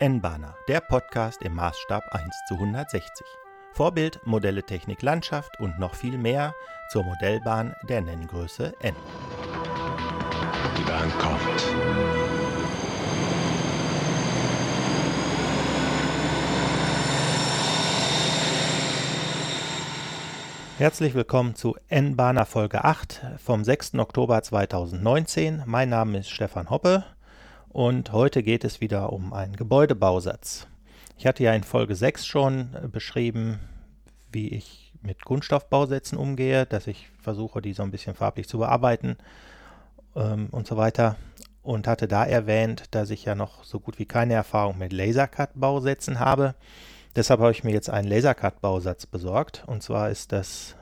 N-Bahner, der Podcast im Maßstab 1 zu 160. Vorbild, Modelle Technik Landschaft und noch viel mehr zur Modellbahn der Nenngröße N. Die Bahn kommt. Herzlich willkommen zu N-Bahner Folge 8 vom 6. Oktober 2019. Mein Name ist Stefan Hoppe und heute geht es wieder um einen Gebäudebausatz. Ich hatte ja in Folge 6 schon äh, beschrieben, wie ich mit Kunststoffbausätzen umgehe, dass ich versuche, die so ein bisschen farblich zu bearbeiten ähm, und so weiter. Und hatte da erwähnt, dass ich ja noch so gut wie keine Erfahrung mit Lasercut-Bausätzen habe. Deshalb habe ich mir jetzt einen Lasercut-Bausatz besorgt. Und zwar ist das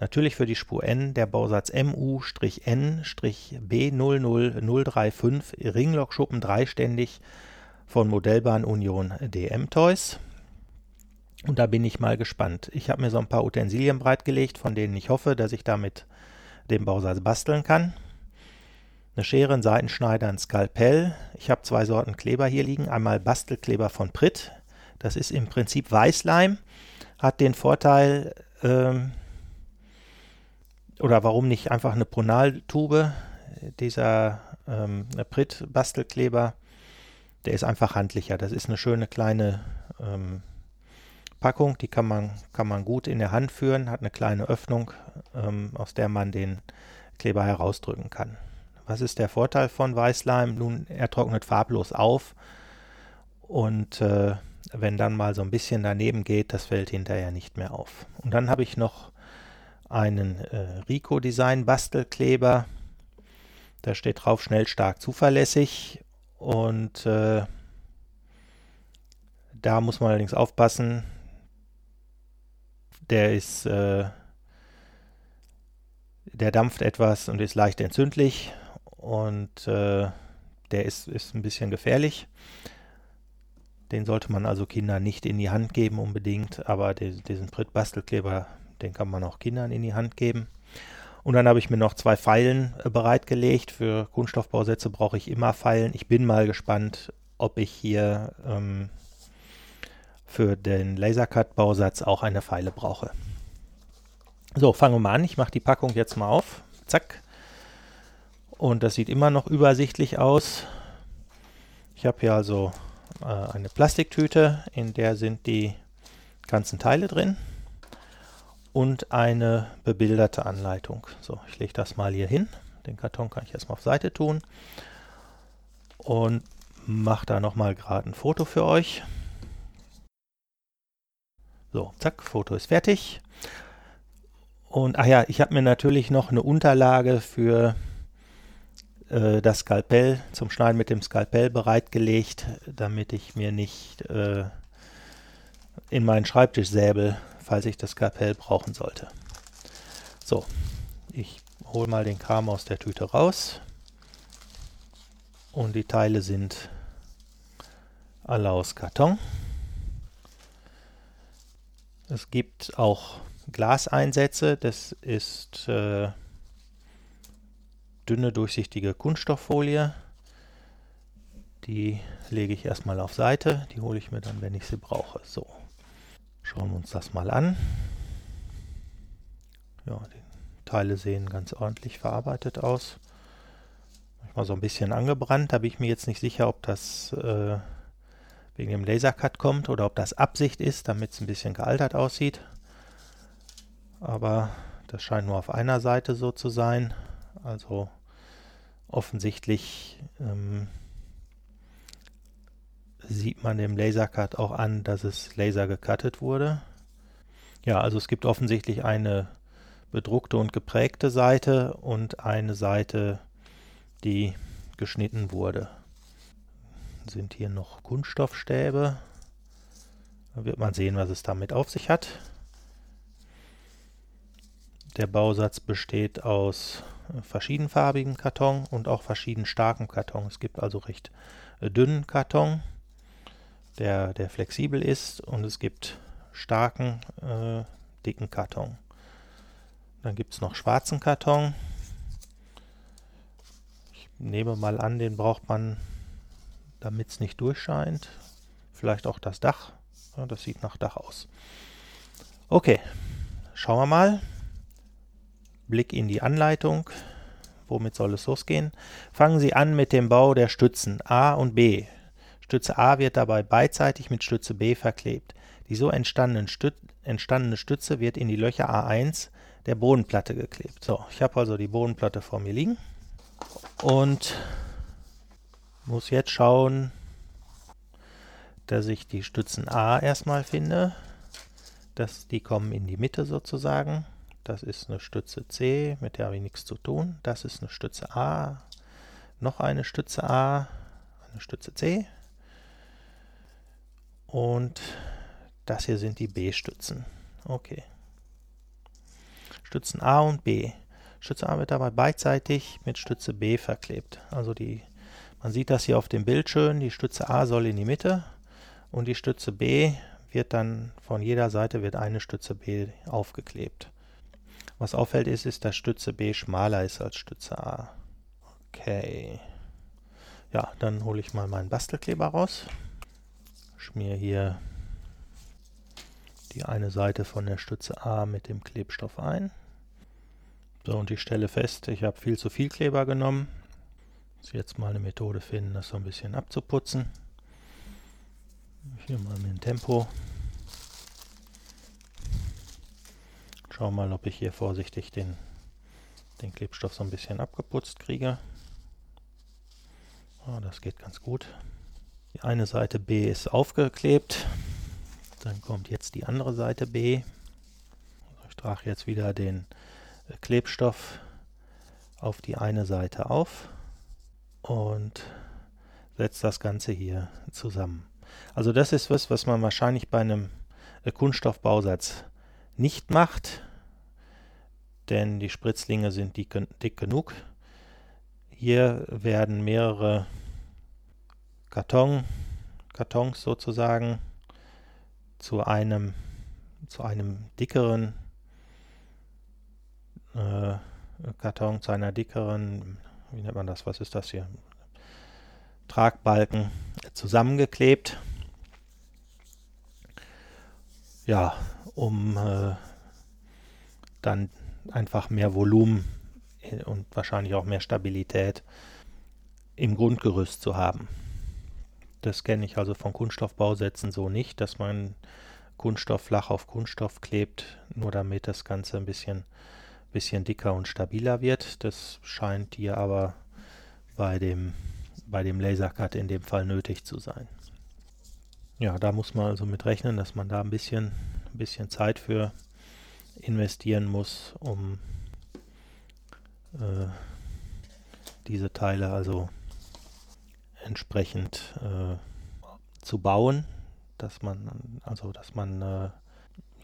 Natürlich für die Spur N der Bausatz MU-N-B00035 Ringlokschuppen dreiständig von Modellbahn Union DM Toys. Und da bin ich mal gespannt. Ich habe mir so ein paar Utensilien bereitgelegt, von denen ich hoffe, dass ich damit den Bausatz basteln kann. Eine Schere, ein Seitenschneider, ein Skalpell. Ich habe zwei Sorten Kleber hier liegen. Einmal Bastelkleber von Pritt. Das ist im Prinzip Weißleim. Hat den Vorteil, ähm, oder warum nicht einfach eine Pronaltube, dieser ähm, Pritt-Bastelkleber, der ist einfach handlicher. Das ist eine schöne kleine ähm, Packung, die kann man, kann man gut in der Hand führen, hat eine kleine Öffnung, ähm, aus der man den Kleber herausdrücken kann. Was ist der Vorteil von Weißleim? Nun, er trocknet farblos auf und äh, wenn dann mal so ein bisschen daneben geht, das fällt hinterher nicht mehr auf. Und dann habe ich noch einen äh, Rico Design Bastelkleber. Da steht drauf schnell, stark, zuverlässig. Und äh, da muss man allerdings aufpassen. Der ist, äh, der dampft etwas und ist leicht entzündlich. Und äh, der ist, ist ein bisschen gefährlich. Den sollte man also Kindern nicht in die Hand geben unbedingt, aber diesen Pritt-Bastelkleber den kann man auch Kindern in die Hand geben. Und dann habe ich mir noch zwei Pfeilen äh, bereitgelegt. Für Kunststoffbausätze brauche ich immer Pfeilen. Ich bin mal gespannt, ob ich hier ähm, für den Lasercut-Bausatz auch eine Pfeile brauche. So, fangen wir mal an. Ich mache die Packung jetzt mal auf. Zack. Und das sieht immer noch übersichtlich aus. Ich habe hier also äh, eine Plastiktüte, in der sind die ganzen Teile drin und eine bebilderte Anleitung. So, ich lege das mal hier hin. Den Karton kann ich erstmal auf Seite tun und mache da nochmal gerade ein Foto für euch. So, zack, Foto ist fertig. Und ach ja, ich habe mir natürlich noch eine Unterlage für äh, das Skalpell zum Schneiden mit dem Skalpell bereitgelegt, damit ich mir nicht äh, in meinen Schreibtischsäbel falls ich das Kapell brauchen sollte. So, ich hole mal den Kram aus der Tüte raus. Und die Teile sind alle aus Karton. Es gibt auch Glaseinsätze. Das ist äh, dünne, durchsichtige Kunststofffolie. Die lege ich erstmal auf Seite. Die hole ich mir dann, wenn ich sie brauche. So. Schauen wir uns das mal an. Ja, die Teile sehen ganz ordentlich verarbeitet aus. Manchmal so ein bisschen angebrannt. Da bin ich mir jetzt nicht sicher, ob das äh, wegen dem Lasercut kommt oder ob das Absicht ist, damit es ein bisschen gealtert aussieht. Aber das scheint nur auf einer Seite so zu sein. Also offensichtlich ähm, sieht man dem Lasercut auch an, dass es laser gecuttet wurde. Ja, also es gibt offensichtlich eine bedruckte und geprägte Seite und eine Seite, die geschnitten wurde. Sind hier noch Kunststoffstäbe. Da wird man sehen, was es damit auf sich hat. Der Bausatz besteht aus verschiedenfarbigen Karton und auch verschieden starkem Karton. Es gibt also recht dünnen Karton der, der flexibel ist und es gibt starken, äh, dicken Karton. Dann gibt es noch schwarzen Karton. Ich nehme mal an, den braucht man damit es nicht durchscheint. Vielleicht auch das Dach. Ja, das sieht nach Dach aus. Okay, schauen wir mal. Blick in die Anleitung. Womit soll es losgehen? Fangen Sie an mit dem Bau der Stützen A und B. Stütze A wird dabei beidseitig mit Stütze B verklebt. Die so entstandene, Stüt entstandene Stütze wird in die Löcher A1 der Bodenplatte geklebt. So, ich habe also die Bodenplatte vor mir liegen und muss jetzt schauen, dass ich die Stützen A erstmal finde. Das, die kommen in die Mitte sozusagen. Das ist eine Stütze C, mit der habe ich nichts zu tun. Das ist eine Stütze A, noch eine Stütze A, eine Stütze C. Und das hier sind die B-Stützen. Okay. Stützen A und B. Stütze A wird dabei beidseitig mit Stütze B verklebt. Also die, man sieht das hier auf dem Bild schön, die Stütze A soll in die Mitte und die Stütze B wird dann von jeder Seite wird eine Stütze B aufgeklebt. Was auffällt ist, ist, dass Stütze B schmaler ist als Stütze A. Okay. Ja, dann hole ich mal meinen Bastelkleber raus. Schmier hier die eine Seite von der Stütze A mit dem Klebstoff ein. So, und ich stelle fest, ich habe viel zu viel Kleber genommen. Muss jetzt mal eine Methode finden, das so ein bisschen abzuputzen. Hier mal mit dem Tempo. Schau mal, ob ich hier vorsichtig den, den Klebstoff so ein bisschen abgeputzt kriege. Oh, das geht ganz gut. Die eine Seite B ist aufgeklebt. Dann kommt jetzt die andere Seite B. Ich trage jetzt wieder den äh, Klebstoff auf die eine Seite auf und setze das Ganze hier zusammen. Also das ist was, was man wahrscheinlich bei einem äh, Kunststoffbausatz nicht macht, denn die Spritzlinge sind dick, dick genug. Hier werden mehrere Karton, Kartons sozusagen zu einem, zu einem dickeren äh, Karton, zu einer dickeren, wie nennt man das, was ist das hier? Tragbalken zusammengeklebt. Ja, um äh, dann einfach mehr Volumen und wahrscheinlich auch mehr Stabilität im Grundgerüst zu haben. Das kenne ich also von Kunststoffbausätzen so nicht, dass man Kunststoff flach auf Kunststoff klebt, nur damit das Ganze ein bisschen, bisschen dicker und stabiler wird. Das scheint hier aber bei dem, bei dem Lasercut in dem Fall nötig zu sein. Ja, da muss man also mit rechnen, dass man da ein bisschen, ein bisschen Zeit für investieren muss, um äh, diese Teile also entsprechend äh, zu bauen, dass man also dass man äh,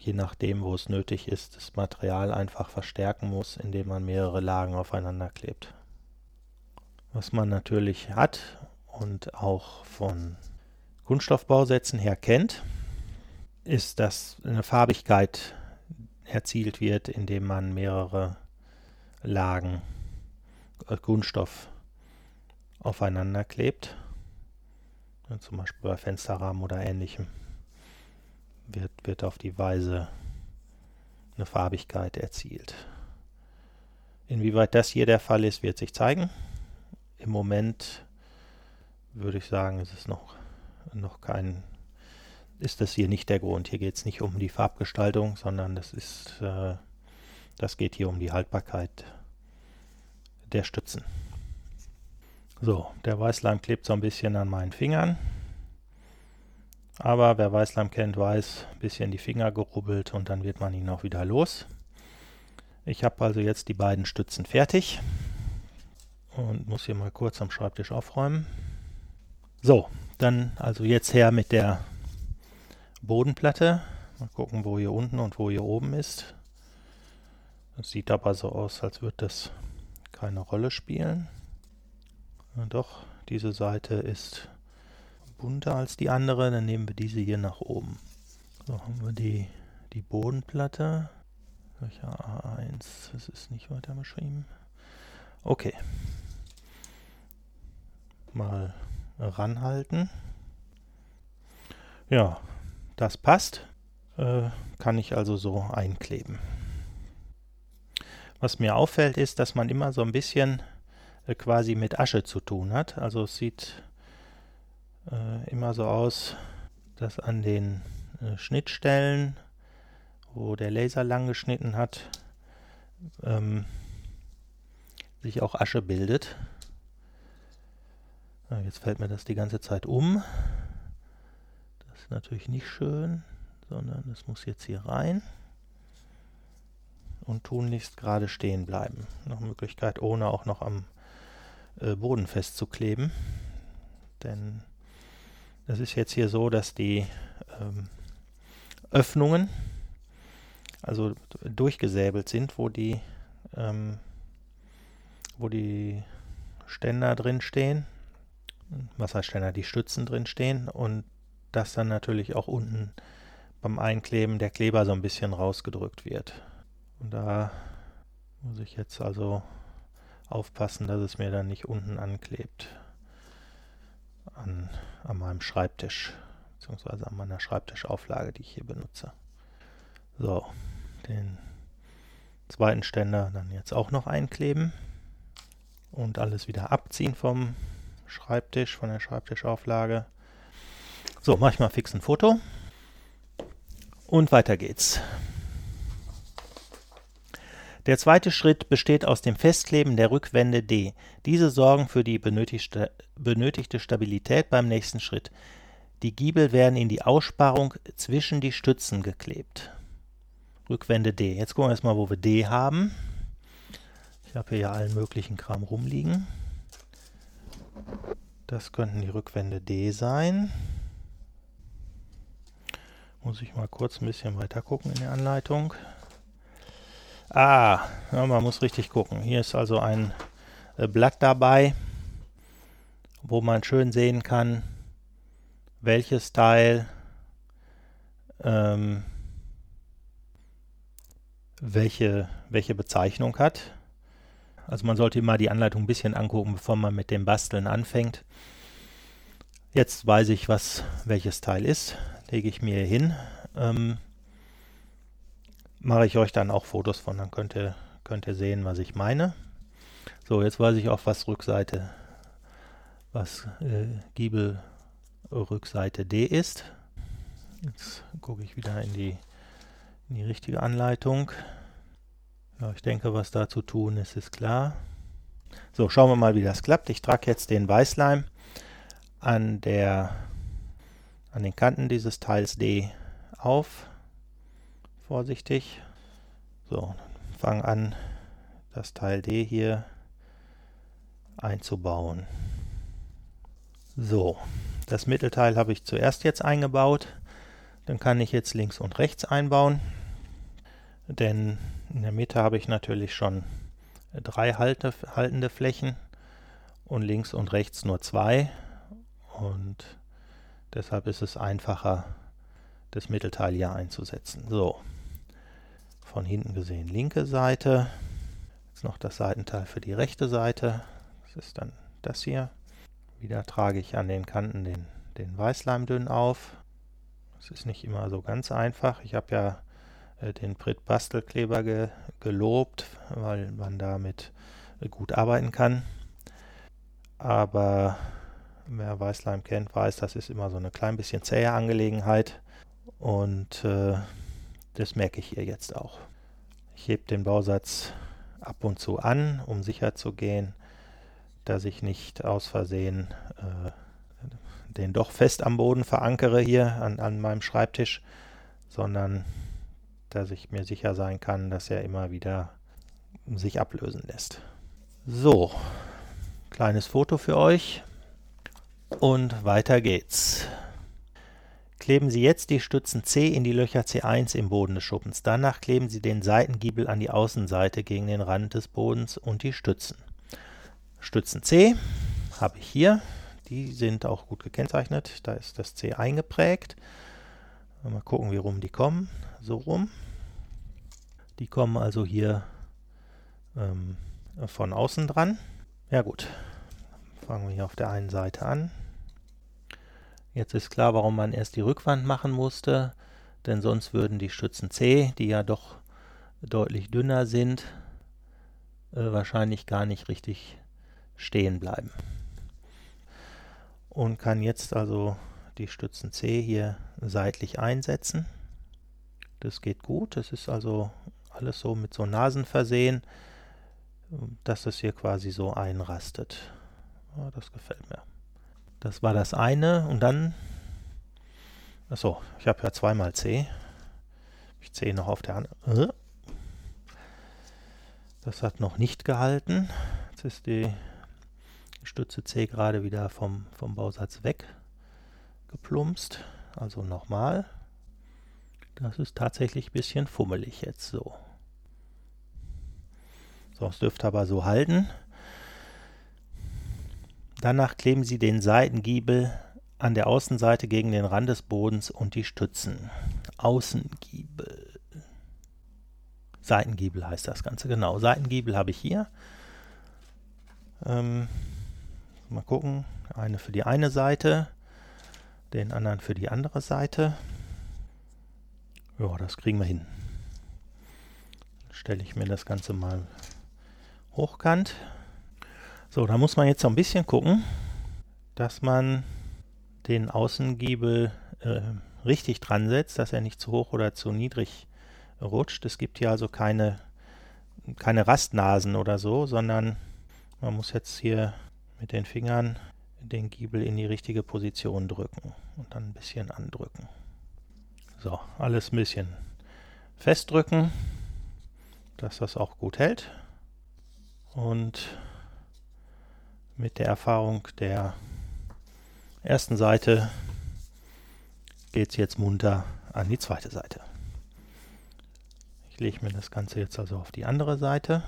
je nachdem, wo es nötig ist, das Material einfach verstärken muss, indem man mehrere Lagen aufeinander klebt. Was man natürlich hat und auch von Kunststoffbausätzen her kennt, ist, dass eine Farbigkeit erzielt wird, indem man mehrere Lagen äh, Kunststoff aufeinander klebt, zum Beispiel bei Fensterrahmen oder ähnlichem, wird, wird auf die Weise eine Farbigkeit erzielt. Inwieweit das hier der Fall ist, wird sich zeigen. Im Moment würde ich sagen, ist es noch, noch kein, ist das hier nicht der Grund. Hier geht es nicht um die Farbgestaltung, sondern das ist, äh, das geht hier um die Haltbarkeit der Stützen. So, der Weißleim klebt so ein bisschen an meinen Fingern. Aber wer Weißleim kennt, weiß, ein bisschen die Finger gerubbelt und dann wird man ihn auch wieder los. Ich habe also jetzt die beiden Stützen fertig und muss hier mal kurz am Schreibtisch aufräumen. So, dann also jetzt her mit der Bodenplatte. Mal gucken, wo hier unten und wo hier oben ist. Das sieht aber so aus, als würde das keine Rolle spielen. Doch, diese Seite ist bunter als die andere. Dann nehmen wir diese hier nach oben. So haben wir die, die Bodenplatte. Welcher A1? Das ist nicht weiter beschrieben. Okay. Mal ranhalten. Ja, das passt. Äh, kann ich also so einkleben. Was mir auffällt, ist, dass man immer so ein bisschen quasi mit Asche zu tun hat. Also es sieht äh, immer so aus, dass an den äh, Schnittstellen, wo der Laser lang geschnitten hat, ähm, sich auch Asche bildet. Ja, jetzt fällt mir das die ganze Zeit um. Das ist natürlich nicht schön, sondern es muss jetzt hier rein und tunlichst gerade stehen bleiben. Noch Möglichkeit, ohne auch noch am äh, Boden festzukleben. Denn es ist jetzt hier so, dass die ähm, Öffnungen also durchgesäbelt sind, wo die ähm, wo die Ständer drin stehen. Was? Die Stützen drin stehen und dass dann natürlich auch unten beim Einkleben der Kleber so ein bisschen rausgedrückt wird. Und da muss ich jetzt also aufpassen, dass es mir dann nicht unten anklebt an, an meinem Schreibtisch, beziehungsweise an meiner Schreibtischauflage, die ich hier benutze. So, den zweiten Ständer dann jetzt auch noch einkleben und alles wieder abziehen vom Schreibtisch, von der Schreibtischauflage. So, mache ich mal fix ein Foto. Und weiter geht's. Der zweite Schritt besteht aus dem Festkleben der Rückwände D. Diese sorgen für die benötigte, Stabilität beim nächsten Schritt. Die Giebel werden in die Aussparung zwischen die Stützen geklebt. Rückwände D. Jetzt gucken wir erstmal, wo wir D haben. Ich habe hier ja allen möglichen Kram rumliegen. Das könnten die Rückwände D sein. Muss ich mal kurz ein bisschen weiter gucken in der Anleitung. Ah, ja, man muss richtig gucken. Hier ist also ein äh, Blatt dabei, wo man schön sehen kann, welches Teil ähm, welche, welche Bezeichnung hat. Also man sollte immer die Anleitung ein bisschen angucken, bevor man mit dem Basteln anfängt. Jetzt weiß ich, was welches Teil ist. Lege ich mir hin. Ähm, mache ich euch dann auch Fotos von, dann könnt ihr, könnt ihr sehen, was ich meine. So, jetzt weiß ich auch, was Rückseite, was äh, Giebel Rückseite D ist. Jetzt gucke ich wieder in die, in die richtige Anleitung. Ja, ich denke, was da zu tun ist, ist klar. So, schauen wir mal, wie das klappt. Ich trage jetzt den Weißleim an, der, an den Kanten dieses Teils D auf. Vorsichtig. So, fange an, das Teil D hier einzubauen. So, das Mittelteil habe ich zuerst jetzt eingebaut. Dann kann ich jetzt links und rechts einbauen. Denn in der Mitte habe ich natürlich schon drei halte, haltende Flächen und links und rechts nur zwei. Und deshalb ist es einfacher, das Mittelteil hier einzusetzen. So, von hinten gesehen linke Seite. Jetzt noch das Seitenteil für die rechte Seite. Das ist dann das hier. Wieder trage ich an den Kanten den, den Weißleim dünn auf. Das ist nicht immer so ganz einfach. Ich habe ja äh, den Brit Bastelkleber ge gelobt, weil man damit gut arbeiten kann. Aber wer Weißleim kennt, weiß, das ist immer so eine klein bisschen zähe Angelegenheit. Und äh, das merke ich hier jetzt auch. Ich hebe den Bausatz ab und zu an, um sicher zu gehen, dass ich nicht aus Versehen äh, den doch fest am Boden verankere hier an, an meinem Schreibtisch, sondern dass ich mir sicher sein kann, dass er immer wieder sich ablösen lässt. So, kleines Foto für euch und weiter geht's. Kleben Sie jetzt die Stützen C in die Löcher C1 im Boden des Schuppens. Danach kleben Sie den Seitengiebel an die Außenseite gegen den Rand des Bodens und die Stützen. Stützen C habe ich hier. Die sind auch gut gekennzeichnet. Da ist das C eingeprägt. Mal gucken, wie rum die kommen. So rum. Die kommen also hier ähm, von außen dran. Ja gut, fangen wir hier auf der einen Seite an. Jetzt ist klar, warum man erst die Rückwand machen musste, denn sonst würden die Stützen C, die ja doch deutlich dünner sind, äh, wahrscheinlich gar nicht richtig stehen bleiben. Und kann jetzt also die Stützen C hier seitlich einsetzen. Das geht gut, das ist also alles so mit so Nasen versehen, dass das hier quasi so einrastet. Das gefällt mir. Das war das eine und dann, achso, ich habe ja zweimal C. Ich C noch auf der anderen. Äh? Das hat noch nicht gehalten. Jetzt ist die Stütze C gerade wieder vom, vom Bausatz weg geplumpst. Also nochmal. Das ist tatsächlich ein bisschen fummelig jetzt so. So, es dürfte aber so halten. Danach kleben Sie den Seitengiebel an der Außenseite gegen den Rand des Bodens und die Stützen. Außengiebel. Seitengiebel heißt das Ganze, genau. Seitengiebel habe ich hier. Ähm, mal gucken. Eine für die eine Seite, den anderen für die andere Seite. Ja, das kriegen wir hin. Dann stelle ich mir das Ganze mal hochkant. So, da muss man jetzt so ein bisschen gucken, dass man den Außengiebel äh, richtig dran setzt, dass er nicht zu hoch oder zu niedrig rutscht. Es gibt hier also keine, keine Rastnasen oder so, sondern man muss jetzt hier mit den Fingern den Giebel in die richtige Position drücken und dann ein bisschen andrücken. So, alles ein bisschen festdrücken, dass das auch gut hält. Und mit der Erfahrung der ersten Seite geht es jetzt munter an die zweite Seite lege mir das Ganze jetzt also auf die andere Seite.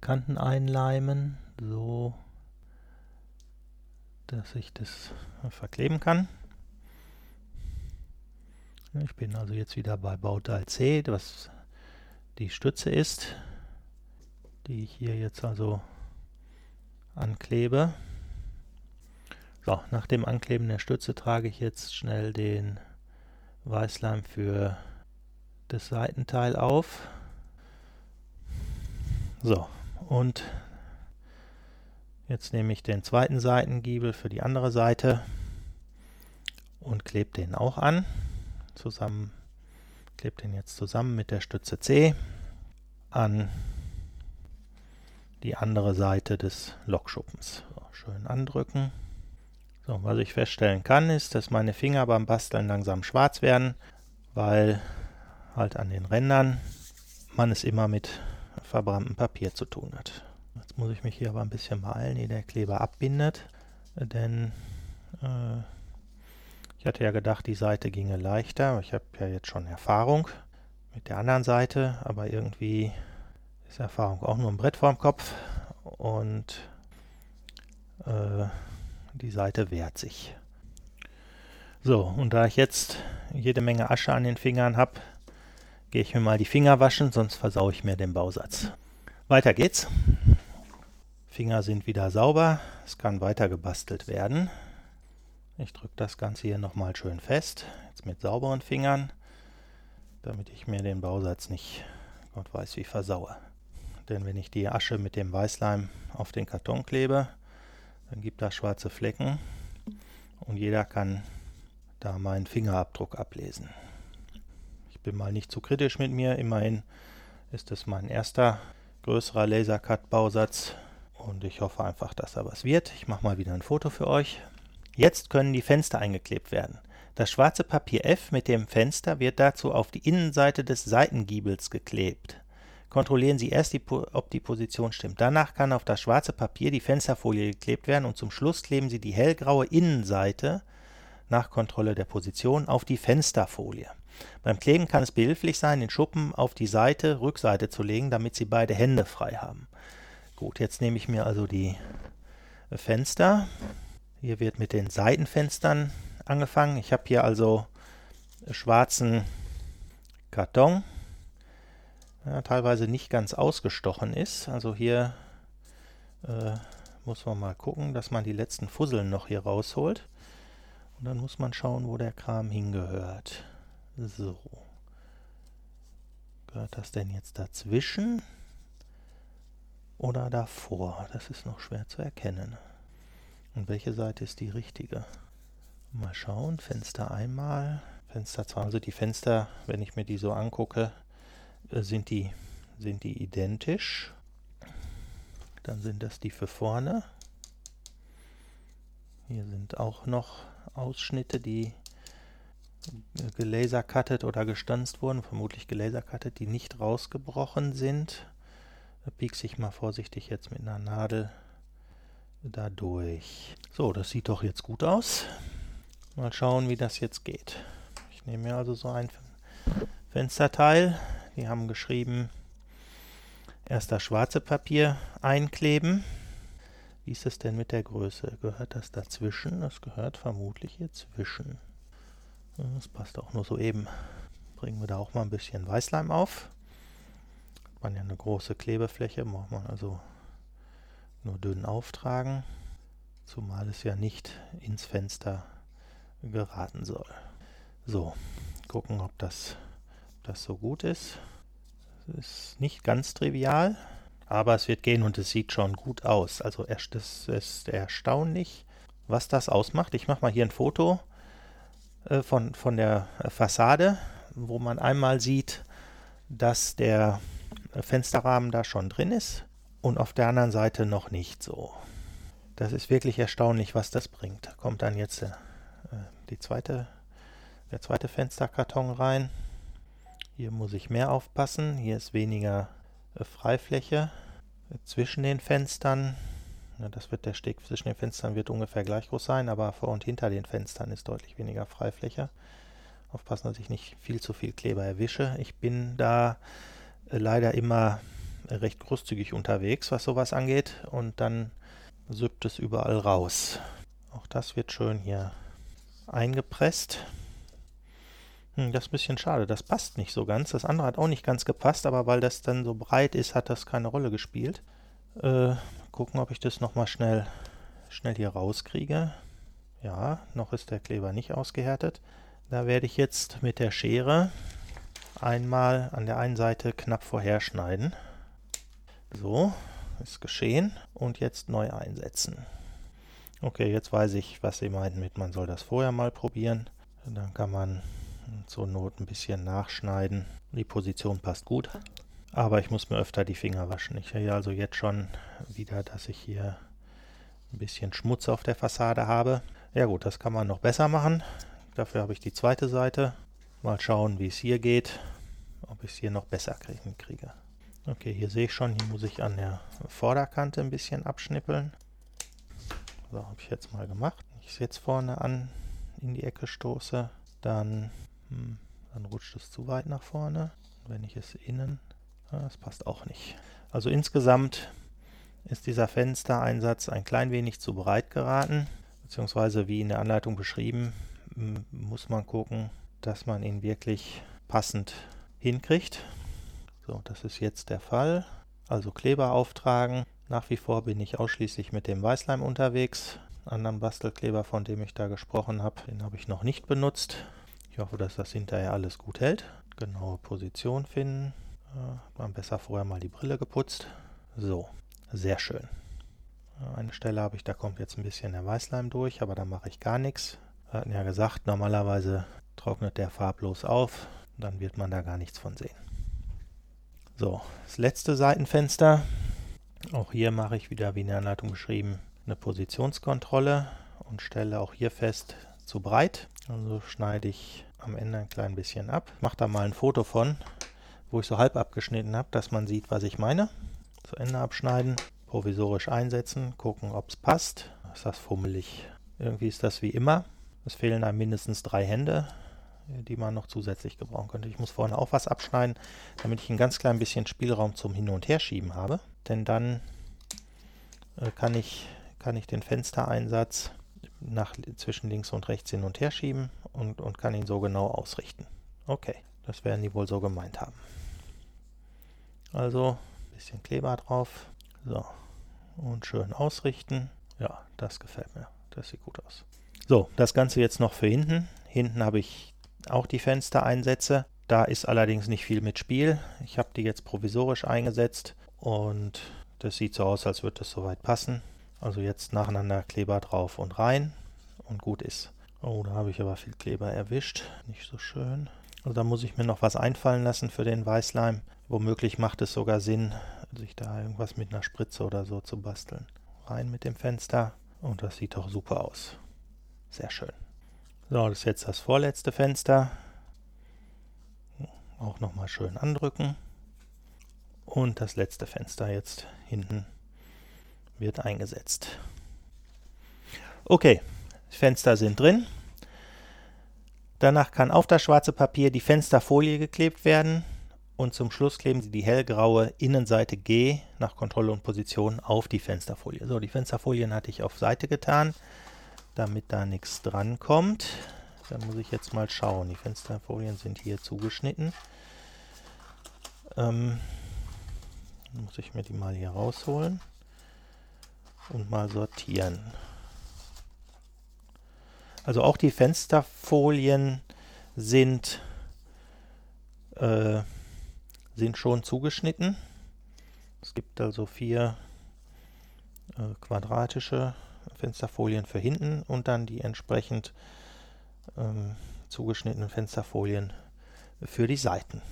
Kanten einleimen, so dass ich das verkleben kann. Ich bin also jetzt wieder bei Bauteil C, was die Stütze ist, die ich hier jetzt also anklebe. So, nach dem Ankleben der Stütze trage ich jetzt schnell den Weißleim für das Seitenteil auf. So, und jetzt nehme ich den zweiten Seitengiebel für die andere Seite und klebe den auch an. Zusammen, klebe den jetzt zusammen mit der Stütze C an die andere Seite des Lokschuppens. So, schön andrücken. So, was ich feststellen kann, ist, dass meine Finger beim Basteln langsam schwarz werden, weil halt an den Rändern man es immer mit verbranntem Papier zu tun hat. Jetzt muss ich mich hier aber ein bisschen beeilen, ehe der Kleber abbindet, denn äh, ich hatte ja gedacht, die Seite ginge leichter. Ich habe ja jetzt schon Erfahrung mit der anderen Seite, aber irgendwie ist Erfahrung auch nur ein Brett vorm Kopf und äh, die Seite wehrt sich. So, und da ich jetzt jede Menge Asche an den Fingern habe, gehe ich mir mal die Finger waschen, sonst versaue ich mir den Bausatz. Weiter geht's. Finger sind wieder sauber. Es kann weiter gebastelt werden. Ich drücke das Ganze hier nochmal schön fest. Jetzt mit sauberen Fingern, damit ich mir den Bausatz nicht Gott weiß wie versaue. Denn wenn ich die Asche mit dem Weißleim auf den Karton klebe, dann gibt das schwarze Flecken und jeder kann da meinen Fingerabdruck ablesen bin mal nicht zu kritisch mit mir. Immerhin ist es mein erster größerer Lasercut-Bausatz und ich hoffe einfach, dass da was wird. Ich mache mal wieder ein Foto für euch. Jetzt können die Fenster eingeklebt werden. Das schwarze Papier F mit dem Fenster wird dazu auf die Innenseite des Seitengiebels geklebt. Kontrollieren Sie erst, die ob die Position stimmt. Danach kann auf das schwarze Papier die Fensterfolie geklebt werden und zum Schluss kleben Sie die hellgraue Innenseite nach Kontrolle der Position auf die Fensterfolie. Beim Kleben kann es behilflich sein, den Schuppen auf die Seite, Rückseite zu legen, damit Sie beide Hände frei haben. Gut, jetzt nehme ich mir also die Fenster. Hier wird mit den Seitenfenstern angefangen. Ich habe hier also schwarzen Karton, der teilweise nicht ganz ausgestochen ist. Also hier äh, muss man mal gucken, dass man die letzten Fusseln noch hier rausholt. Und dann muss man schauen, wo der Kram hingehört. So. Gehört das denn jetzt dazwischen oder davor? Das ist noch schwer zu erkennen. Und welche Seite ist die richtige? Mal schauen. Fenster einmal. Fenster 2. Also die Fenster, wenn ich mir die so angucke, sind die, sind die identisch. Dann sind das die für vorne. Hier sind auch noch Ausschnitte, die gelasercuttet oder gestanzt wurden, vermutlich gelasercuttet, die nicht rausgebrochen sind. Da piekse ich mal vorsichtig jetzt mit einer Nadel da durch. So, das sieht doch jetzt gut aus. Mal schauen, wie das jetzt geht. Ich nehme mir also so ein Fensterteil. Die haben geschrieben, erst das schwarze Papier einkleben. Wie ist es denn mit der Größe? Gehört das dazwischen? Das gehört vermutlich hier zwischen. Das passt auch nur so eben. Bringen wir da auch mal ein bisschen Weißleim auf. Hat man ja eine große Klebefläche, muss man also nur dünn auftragen, zumal es ja nicht ins Fenster geraten soll. So, gucken, ob das, das so gut ist. Das ist nicht ganz trivial. Aber es wird gehen und es sieht schon gut aus. Also es ist erstaunlich, was das ausmacht. Ich mache mal hier ein Foto äh, von, von der Fassade, wo man einmal sieht, dass der Fensterrahmen da schon drin ist und auf der anderen Seite noch nicht so. Das ist wirklich erstaunlich, was das bringt. Kommt dann jetzt äh, die zweite, der zweite Fensterkarton rein. Hier muss ich mehr aufpassen. Hier ist weniger Freifläche zwischen den Fenstern. Ja, das wird der Steg zwischen den Fenstern wird ungefähr gleich groß sein, aber vor und hinter den Fenstern ist deutlich weniger Freifläche. Aufpassen, dass ich nicht viel zu viel Kleber erwische. Ich bin da äh, leider immer recht großzügig unterwegs, was sowas angeht, und dann süppt es überall raus. Auch das wird schön hier eingepresst. Hm, das ist ein bisschen schade, das passt nicht so ganz. Das andere hat auch nicht ganz gepasst, aber weil das dann so breit ist, hat das keine Rolle gespielt. Äh, gucken, ob ich das nochmal schnell, schnell hier rauskriege. Ja, noch ist der Kleber nicht ausgehärtet. Da werde ich jetzt mit der Schere einmal an der einen Seite knapp vorher schneiden. So, ist geschehen. Und jetzt neu einsetzen. Okay, jetzt weiß ich, was Sie meinten mit, man soll das vorher mal probieren. Dann kann man zur Not ein bisschen nachschneiden. Die Position passt gut. Aber ich muss mir öfter die Finger waschen. Ich sehe also jetzt schon wieder, dass ich hier ein bisschen Schmutz auf der Fassade habe. Ja gut, das kann man noch besser machen. Dafür habe ich die zweite Seite. Mal schauen, wie es hier geht. Ob ich es hier noch besser kriege. Okay, hier sehe ich schon, hier muss ich an der Vorderkante ein bisschen abschnippeln. So, habe ich jetzt mal gemacht. Wenn ich es jetzt vorne an in die Ecke stoße, dann hm, dann rutscht es zu weit nach vorne. Wenn ich es innen, das passt auch nicht. Also insgesamt ist dieser Fenstereinsatz ein klein wenig zu breit geraten, beziehungsweise wie in der Anleitung beschrieben, muss man gucken, dass man ihn wirklich passend hinkriegt. So, das ist jetzt der Fall. Also Kleber auftragen. Nach wie vor bin ich ausschließlich mit dem Weißleim unterwegs. Anderen Bastelkleber, von dem ich da gesprochen habe, den habe ich noch nicht benutzt. Ich hoffe, dass das hinterher alles gut hält. Genaue Position finden. Äh, man besser vorher mal die Brille geputzt. So, sehr schön. Eine Stelle habe ich, da kommt jetzt ein bisschen der Weißleim durch, aber da mache ich gar nichts. Wir hatten ja gesagt, normalerweise trocknet der farblos auf, dann wird man da gar nichts von sehen. So, das letzte Seitenfenster. Auch hier mache ich wieder, wie in der Anleitung beschrieben, eine Positionskontrolle und stelle auch hier fest, zu breit. Also schneide ich am Ende ein klein bisschen ab. Mache da mal ein Foto von, wo ich so halb abgeschnitten habe, dass man sieht, was ich meine. Zu Ende abschneiden, provisorisch einsetzen, gucken, ob es passt. Ist das fummelig? Irgendwie ist das wie immer. Es fehlen einem mindestens drei Hände, die man noch zusätzlich gebrauchen könnte. Ich muss vorne auch was abschneiden, damit ich ein ganz klein bisschen Spielraum zum Hin- und Herschieben habe. Denn dann äh, kann, ich, kann ich den Fenstereinsatz nach, zwischen links und rechts hin und her schieben und, und kann ihn so genau ausrichten. Okay, das werden die wohl so gemeint haben. Also, ein bisschen Kleber drauf. So, und schön ausrichten. Ja, das gefällt mir. Das sieht gut aus. So, das Ganze jetzt noch für hinten. Hinten habe ich auch die Fenstereinsätze. Da ist allerdings nicht viel mit Spiel. Ich habe die jetzt provisorisch eingesetzt und das sieht so aus, als würde das soweit passen. Also jetzt nacheinander Kleber drauf und rein und gut ist. Oh, da habe ich aber viel Kleber erwischt. Nicht so schön. Also da muss ich mir noch was einfallen lassen für den Weißleim. Womöglich macht es sogar Sinn, sich da irgendwas mit einer Spritze oder so zu basteln. Rein mit dem Fenster und das sieht doch super aus. Sehr schön. So, das ist jetzt das vorletzte Fenster. Auch nochmal schön andrücken. Und das letzte Fenster jetzt hinten wird eingesetzt. Okay, Fenster sind drin. Danach kann auf das schwarze Papier die Fensterfolie geklebt werden und zum Schluss kleben Sie die hellgraue Innenseite G nach Kontrolle und Position auf die Fensterfolie. So, die Fensterfolien hatte ich auf Seite getan, damit da nichts dran kommt. Da muss ich jetzt mal schauen. Die Fensterfolien sind hier zugeschnitten. Ähm, muss ich mir die mal hier rausholen und mal sortieren. Also auch die Fensterfolien sind, äh, sind schon zugeschnitten. Es gibt also vier äh, quadratische Fensterfolien für hinten und dann die entsprechend ähm, zugeschnittenen Fensterfolien für die Seiten.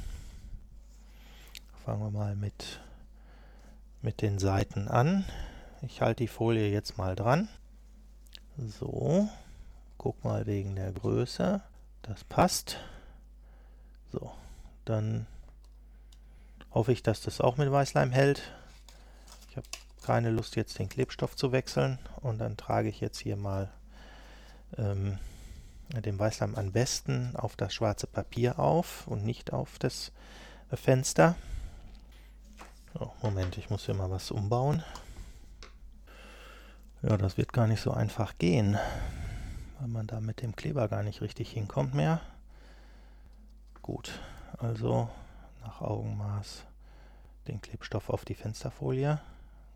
Fangen wir mal mit, mit den Seiten an. Ich halte die Folie jetzt mal dran. So. Guck mal wegen der Größe. Das passt. So, dann hoffe ich, dass das auch mit Weißleim hält. Ich habe keine Lust jetzt den Klebstoff zu wechseln und dann trage ich jetzt hier mal ähm, den Weißleim am besten auf das schwarze Papier auf und nicht auf das Fenster. So, Moment, ich muss hier mal was umbauen. Ja, das wird gar nicht so einfach gehen weil man da mit dem Kleber gar nicht richtig hinkommt mehr. Gut, also nach Augenmaß den Klebstoff auf die Fensterfolie.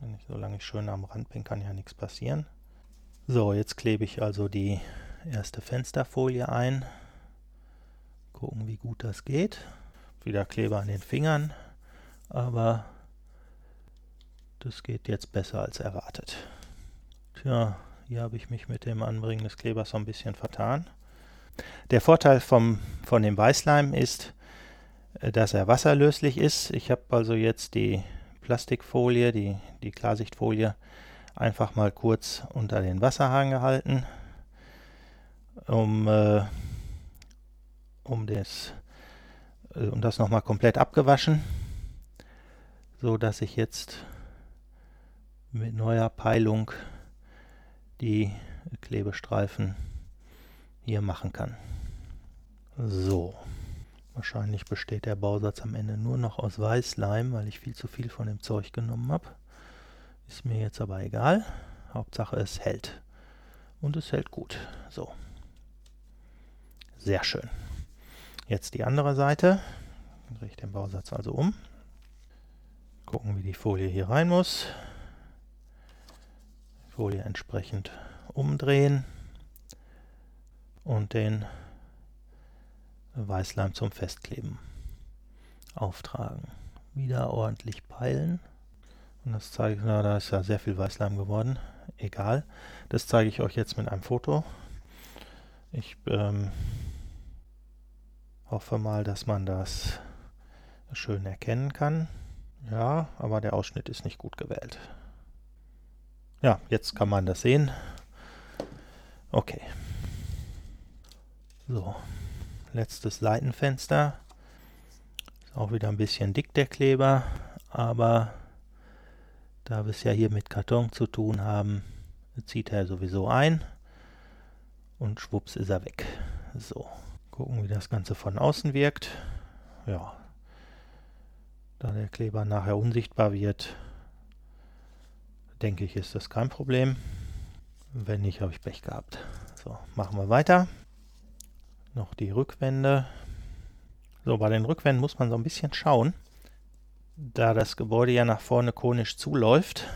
Wenn ich, solange ich schön am Rand bin, kann ja nichts passieren. So, jetzt klebe ich also die erste Fensterfolie ein. Gucken, wie gut das geht. Wieder Kleber an den Fingern, aber das geht jetzt besser als erwartet. Tja, hier habe ich mich mit dem Anbringen des Klebers so ein bisschen vertan. Der Vorteil vom, von dem Weißleim ist, äh, dass er wasserlöslich ist. Ich habe also jetzt die Plastikfolie, die, die Klarsichtfolie, einfach mal kurz unter den Wasserhahn gehalten, um, äh, um das, äh, um das nochmal komplett abgewaschen, so dass ich jetzt mit neuer Peilung die Klebestreifen hier machen kann. So, wahrscheinlich besteht der Bausatz am Ende nur noch aus Weißleim, weil ich viel zu viel von dem Zeug genommen habe. Ist mir jetzt aber egal. Hauptsache es hält. Und es hält gut. So. Sehr schön. Jetzt die andere Seite. Dann drehe ich den Bausatz also um. Gucken, wie die Folie hier rein muss. Folie entsprechend umdrehen und den Weißleim zum Festkleben auftragen. Wieder ordentlich peilen. Und das zeige ich, na, da ist ja sehr viel Weißleim geworden. Egal. Das zeige ich euch jetzt mit einem Foto. Ich ähm, hoffe mal, dass man das schön erkennen kann. Ja, aber der Ausschnitt ist nicht gut gewählt. Ja, jetzt kann man das sehen. Okay. So, letztes Seitenfenster. Ist auch wieder ein bisschen dick der Kleber, aber da wir es ja hier mit Karton zu tun haben, zieht er sowieso ein und schwupps ist er weg. So, gucken, wie das Ganze von außen wirkt. Ja, da der Kleber nachher unsichtbar wird, denke ich, ist das kein Problem. Wenn nicht, habe ich Pech gehabt. So, machen wir weiter. Noch die Rückwände. So, bei den Rückwänden muss man so ein bisschen schauen. Da das Gebäude ja nach vorne konisch zuläuft,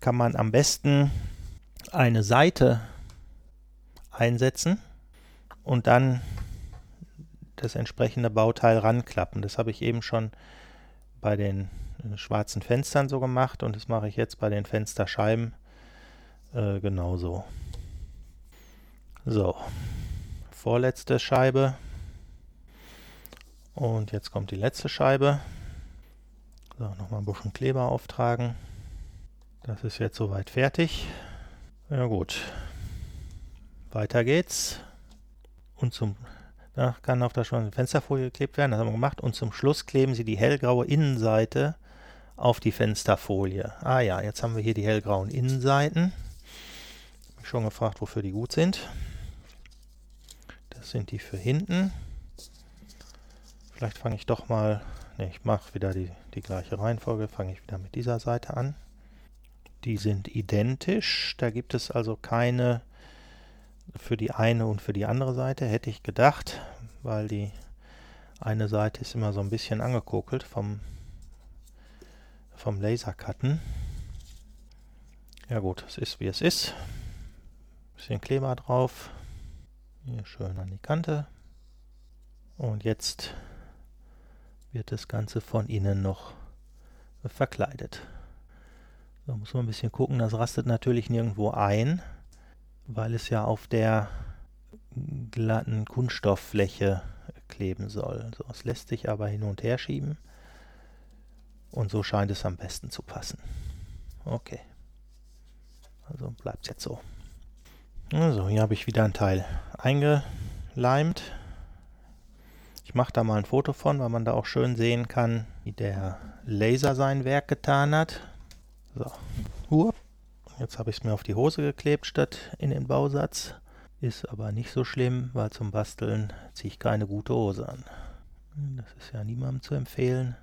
kann man am besten eine Seite einsetzen und dann das entsprechende Bauteil ranklappen. Das habe ich eben schon bei den schwarzen Fenstern so gemacht und das mache ich jetzt bei den Fensterscheiben äh, genauso. So, vorletzte Scheibe und jetzt kommt die letzte Scheibe. So, nochmal ein bisschen Kleber auftragen. Das ist jetzt soweit fertig. Ja gut, weiter geht's. Und zum kann auf schon Fensterfolie geklebt werden, das haben wir gemacht. Und zum Schluss kleben Sie die hellgraue Innenseite auf die Fensterfolie. Ah ja, jetzt haben wir hier die hellgrauen Innenseiten. Ich habe schon gefragt, wofür die gut sind. Das sind die für hinten. Vielleicht fange ich doch mal, ne, ich mache wieder die, die gleiche Reihenfolge, fange ich wieder mit dieser Seite an. Die sind identisch, da gibt es also keine für die eine und für die andere Seite, hätte ich gedacht, weil die eine Seite ist immer so ein bisschen angekokelt vom, vom Lasercutten. Ja gut, es ist wie es ist. Bisschen Kleber drauf. Hier schön an die Kante. Und jetzt wird das Ganze von innen noch verkleidet. Da muss man ein bisschen gucken, das rastet natürlich nirgendwo ein weil es ja auf der glatten Kunststofffläche kleben soll. So, es lässt sich aber hin und her schieben und so scheint es am besten zu passen. Okay. Also bleibt es jetzt so. Also, hier habe ich wieder ein Teil eingeleimt. Ich mache da mal ein Foto von, weil man da auch schön sehen kann, wie der Laser sein Werk getan hat. So. Jetzt habe ich es mir auf die Hose geklebt statt in den Bausatz. Ist aber nicht so schlimm, weil zum Basteln ziehe ich keine gute Hose an. Das ist ja niemandem zu empfehlen.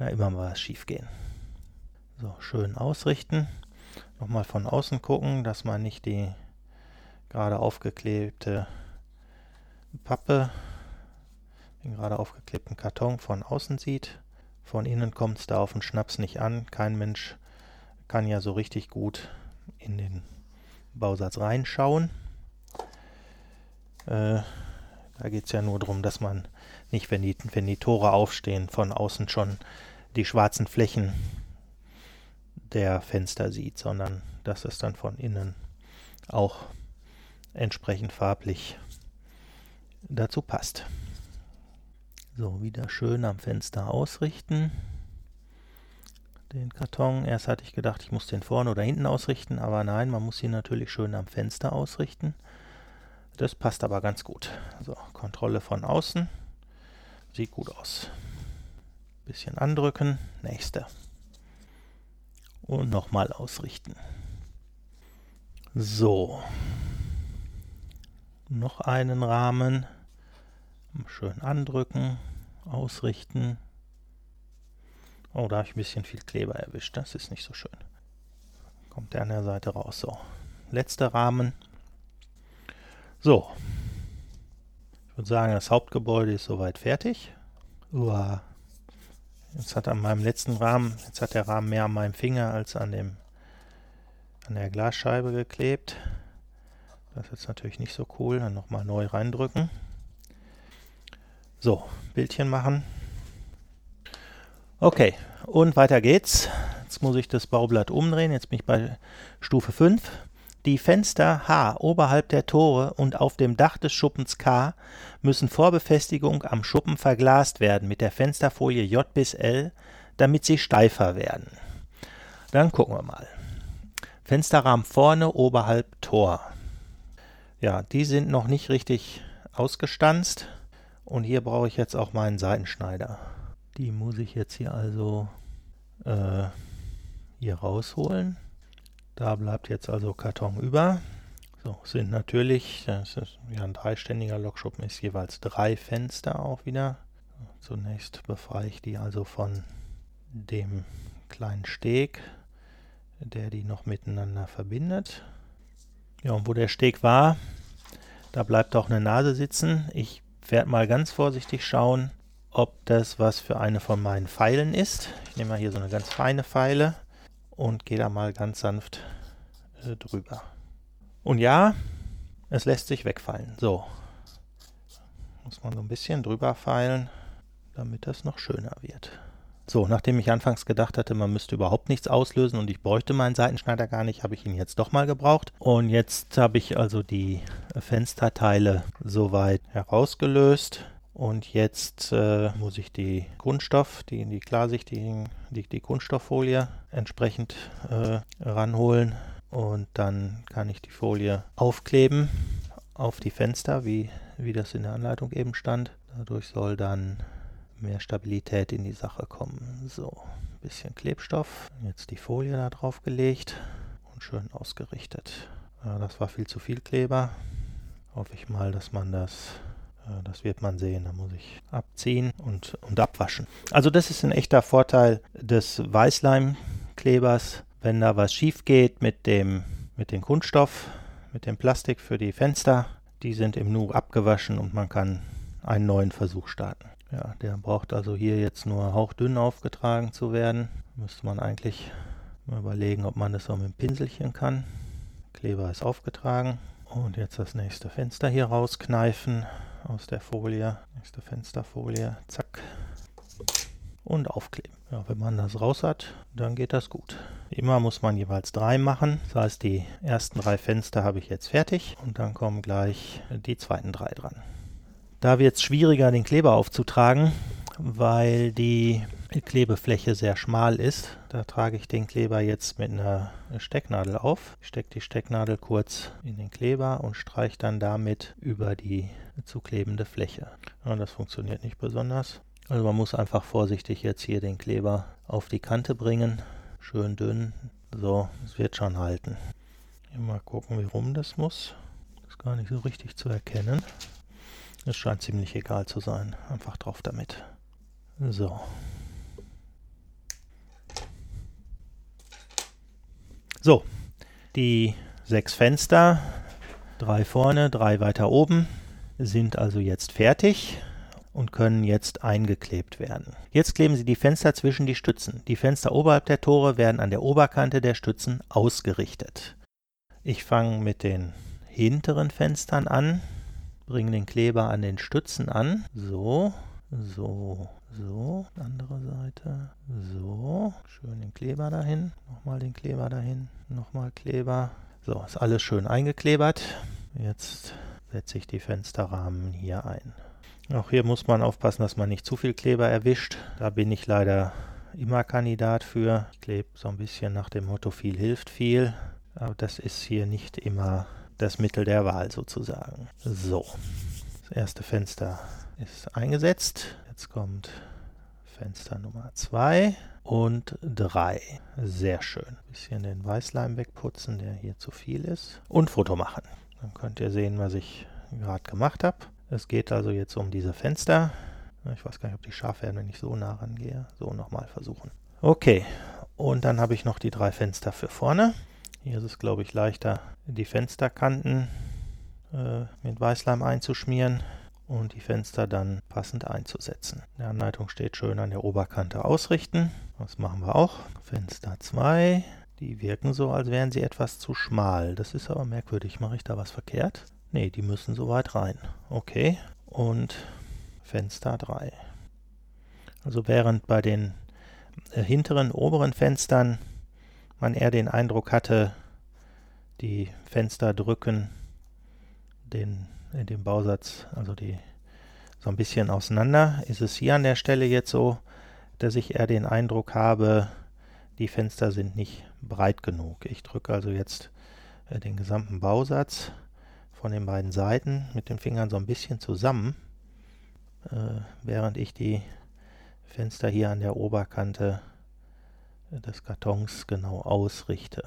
Kann ja immer mal was schief gehen. So, schön ausrichten. Nochmal von außen gucken, dass man nicht die gerade aufgeklebte Pappe, den gerade aufgeklebten Karton von außen sieht. Von innen kommt es da auf den Schnaps nicht an. Kein Mensch kann ja so richtig gut in den Bausatz reinschauen. Äh, da geht es ja nur darum, dass man nicht, wenn die, wenn die Tore aufstehen, von außen schon die schwarzen Flächen der Fenster sieht, sondern dass es dann von innen auch entsprechend farblich dazu passt. So, wieder schön am Fenster ausrichten den Karton. Erst hatte ich gedacht, ich muss den vorne oder hinten ausrichten, aber nein, man muss ihn natürlich schön am Fenster ausrichten. Das passt aber ganz gut. So, Kontrolle von außen. Sieht gut aus. Bisschen andrücken. Nächste. Und nochmal ausrichten. So. Noch einen Rahmen. Schön andrücken. Ausrichten. Oh, da habe ich ein bisschen viel Kleber erwischt. Das ist nicht so schön. Kommt der an der Seite raus. So, letzter Rahmen. So. Ich würde sagen, das Hauptgebäude ist soweit fertig. Uah. Jetzt hat an meinem letzten Rahmen, jetzt hat der Rahmen mehr an meinem Finger als an dem an der Glasscheibe geklebt. Das ist jetzt natürlich nicht so cool. Dann nochmal neu reindrücken. So, Bildchen machen. Okay, und weiter geht's. Jetzt muss ich das Baublatt umdrehen. Jetzt bin ich bei Stufe 5. Die Fenster H oberhalb der Tore und auf dem Dach des Schuppens K müssen vor Befestigung am Schuppen verglast werden mit der Fensterfolie J bis L, damit sie steifer werden. Dann gucken wir mal. Fensterrahmen vorne oberhalb Tor. Ja, die sind noch nicht richtig ausgestanzt und hier brauche ich jetzt auch meinen Seitenschneider. Die muss ich jetzt hier also äh, hier rausholen. Da bleibt jetzt also Karton über. So, sind natürlich, das ist ja ein dreiständiger Lokschuppen, ist jeweils drei Fenster auch wieder. Zunächst befreie ich die also von dem kleinen Steg, der die noch miteinander verbindet. Ja, und wo der Steg war, da bleibt auch eine Nase sitzen. Ich werde mal ganz vorsichtig schauen, ob das was für eine von meinen Pfeilen ist. Ich nehme mal hier so eine ganz feine Pfeile und gehe da mal ganz sanft äh, drüber. Und ja, Es lässt sich wegfallen. So. Muss man so ein bisschen drüber feilen, damit das noch schöner wird. So, nachdem ich anfangs gedacht hatte, man müsste überhaupt nichts auslösen und ich bräuchte meinen Seitenschneider gar nicht, habe ich ihn jetzt doch mal gebraucht. Und jetzt habe ich also die Fensterteile soweit herausgelöst. Und jetzt äh, muss ich die Kunststoff, die, die klarsichtigen, die, die Kunststofffolie entsprechend äh, ranholen. Und dann kann ich die Folie aufkleben auf die Fenster, wie, wie das in der Anleitung eben stand. Dadurch soll dann mehr Stabilität in die Sache kommen. So, ein bisschen Klebstoff. Jetzt die Folie da drauf gelegt und schön ausgerichtet. Ja, das war viel zu viel Kleber. Hoffe ich mal, dass man das das wird man sehen. Da muss ich abziehen und, und abwaschen. Also das ist ein echter Vorteil des Weißleimklebers. Wenn da was schief geht mit dem, mit dem Kunststoff, mit dem Plastik für die Fenster, die sind im Nu abgewaschen und man kann einen neuen Versuch starten. Ja, der braucht also hier jetzt nur hauchdünn aufgetragen zu werden. Müsste man eigentlich mal überlegen, ob man das so mit dem Pinselchen kann. Kleber ist aufgetragen. Und jetzt das nächste Fenster hier rauskneifen aus der Folie, nächste Fensterfolie, zack und aufkleben. Ja, wenn man das raus hat, dann geht das gut. Immer muss man jeweils drei machen. Das heißt, die ersten drei Fenster habe ich jetzt fertig und dann kommen gleich die zweiten drei dran. Da wird es schwieriger, den Kleber aufzutragen, weil die Klebefläche sehr schmal ist. Da trage ich den Kleber jetzt mit einer Stecknadel auf. Ich stecke die Stecknadel kurz in den Kleber und streiche dann damit über die zu klebende Fläche. Ja, das funktioniert nicht besonders. Also man muss einfach vorsichtig jetzt hier den Kleber auf die Kante bringen. Schön dünn. So, es wird schon halten. Hier mal gucken, wie rum das muss. Ist gar nicht so richtig zu erkennen. Es scheint ziemlich egal zu sein. Einfach drauf damit. So. So, die sechs Fenster, drei vorne, drei weiter oben, sind also jetzt fertig und können jetzt eingeklebt werden. Jetzt kleben Sie die Fenster zwischen die Stützen. Die Fenster oberhalb der Tore werden an der Oberkante der Stützen ausgerichtet. Ich fange mit den hinteren Fenstern an, bringe den Kleber an den Stützen an. So, so, so, andere Seite. So, schön den Kleber dahin. Nochmal den Kleber dahin. Nochmal Kleber. So, ist alles schön eingeklebert. Jetzt setze ich die Fensterrahmen hier ein. Auch hier muss man aufpassen, dass man nicht zu viel Kleber erwischt. Da bin ich leider immer Kandidat für. Ich klebe so ein bisschen nach dem Motto viel hilft viel. Aber das ist hier nicht immer das Mittel der Wahl sozusagen. So, das erste Fenster ist eingesetzt. Jetzt kommt Fenster Nummer 2 und 3. Sehr schön. Bisschen den Weißleim wegputzen, der hier zu viel ist. Und Foto machen. Dann könnt ihr sehen, was ich gerade gemacht habe. Es geht also jetzt um diese Fenster. Ich weiß gar nicht, ob die scharf werden, wenn ich so nah rangehe. So nochmal versuchen. Okay, und dann habe ich noch die drei Fenster für vorne. Hier ist es, glaube ich, leichter, die Fensterkanten äh, mit Weißleim einzuschmieren und die Fenster dann passend einzusetzen. In der Anleitung steht schön an der Oberkante ausrichten. Das machen wir auch. Fenster 2. Die wirken so, als wären sie etwas zu schmal. Das ist aber merkwürdig. Mache ich da was verkehrt? Ne, die müssen so weit rein. Okay. Und Fenster 3. Also während bei den äh, hinteren, oberen Fenstern man eher den Eindruck hatte, die Fenster drücken den dem Bausatz, also die so ein bisschen auseinander, ist es hier an der Stelle jetzt so, dass ich eher den Eindruck habe, die Fenster sind nicht breit genug. Ich drücke also jetzt äh, den gesamten Bausatz von den beiden Seiten mit den Fingern so ein bisschen zusammen, äh, während ich die Fenster hier an der Oberkante des Kartons genau ausrichte.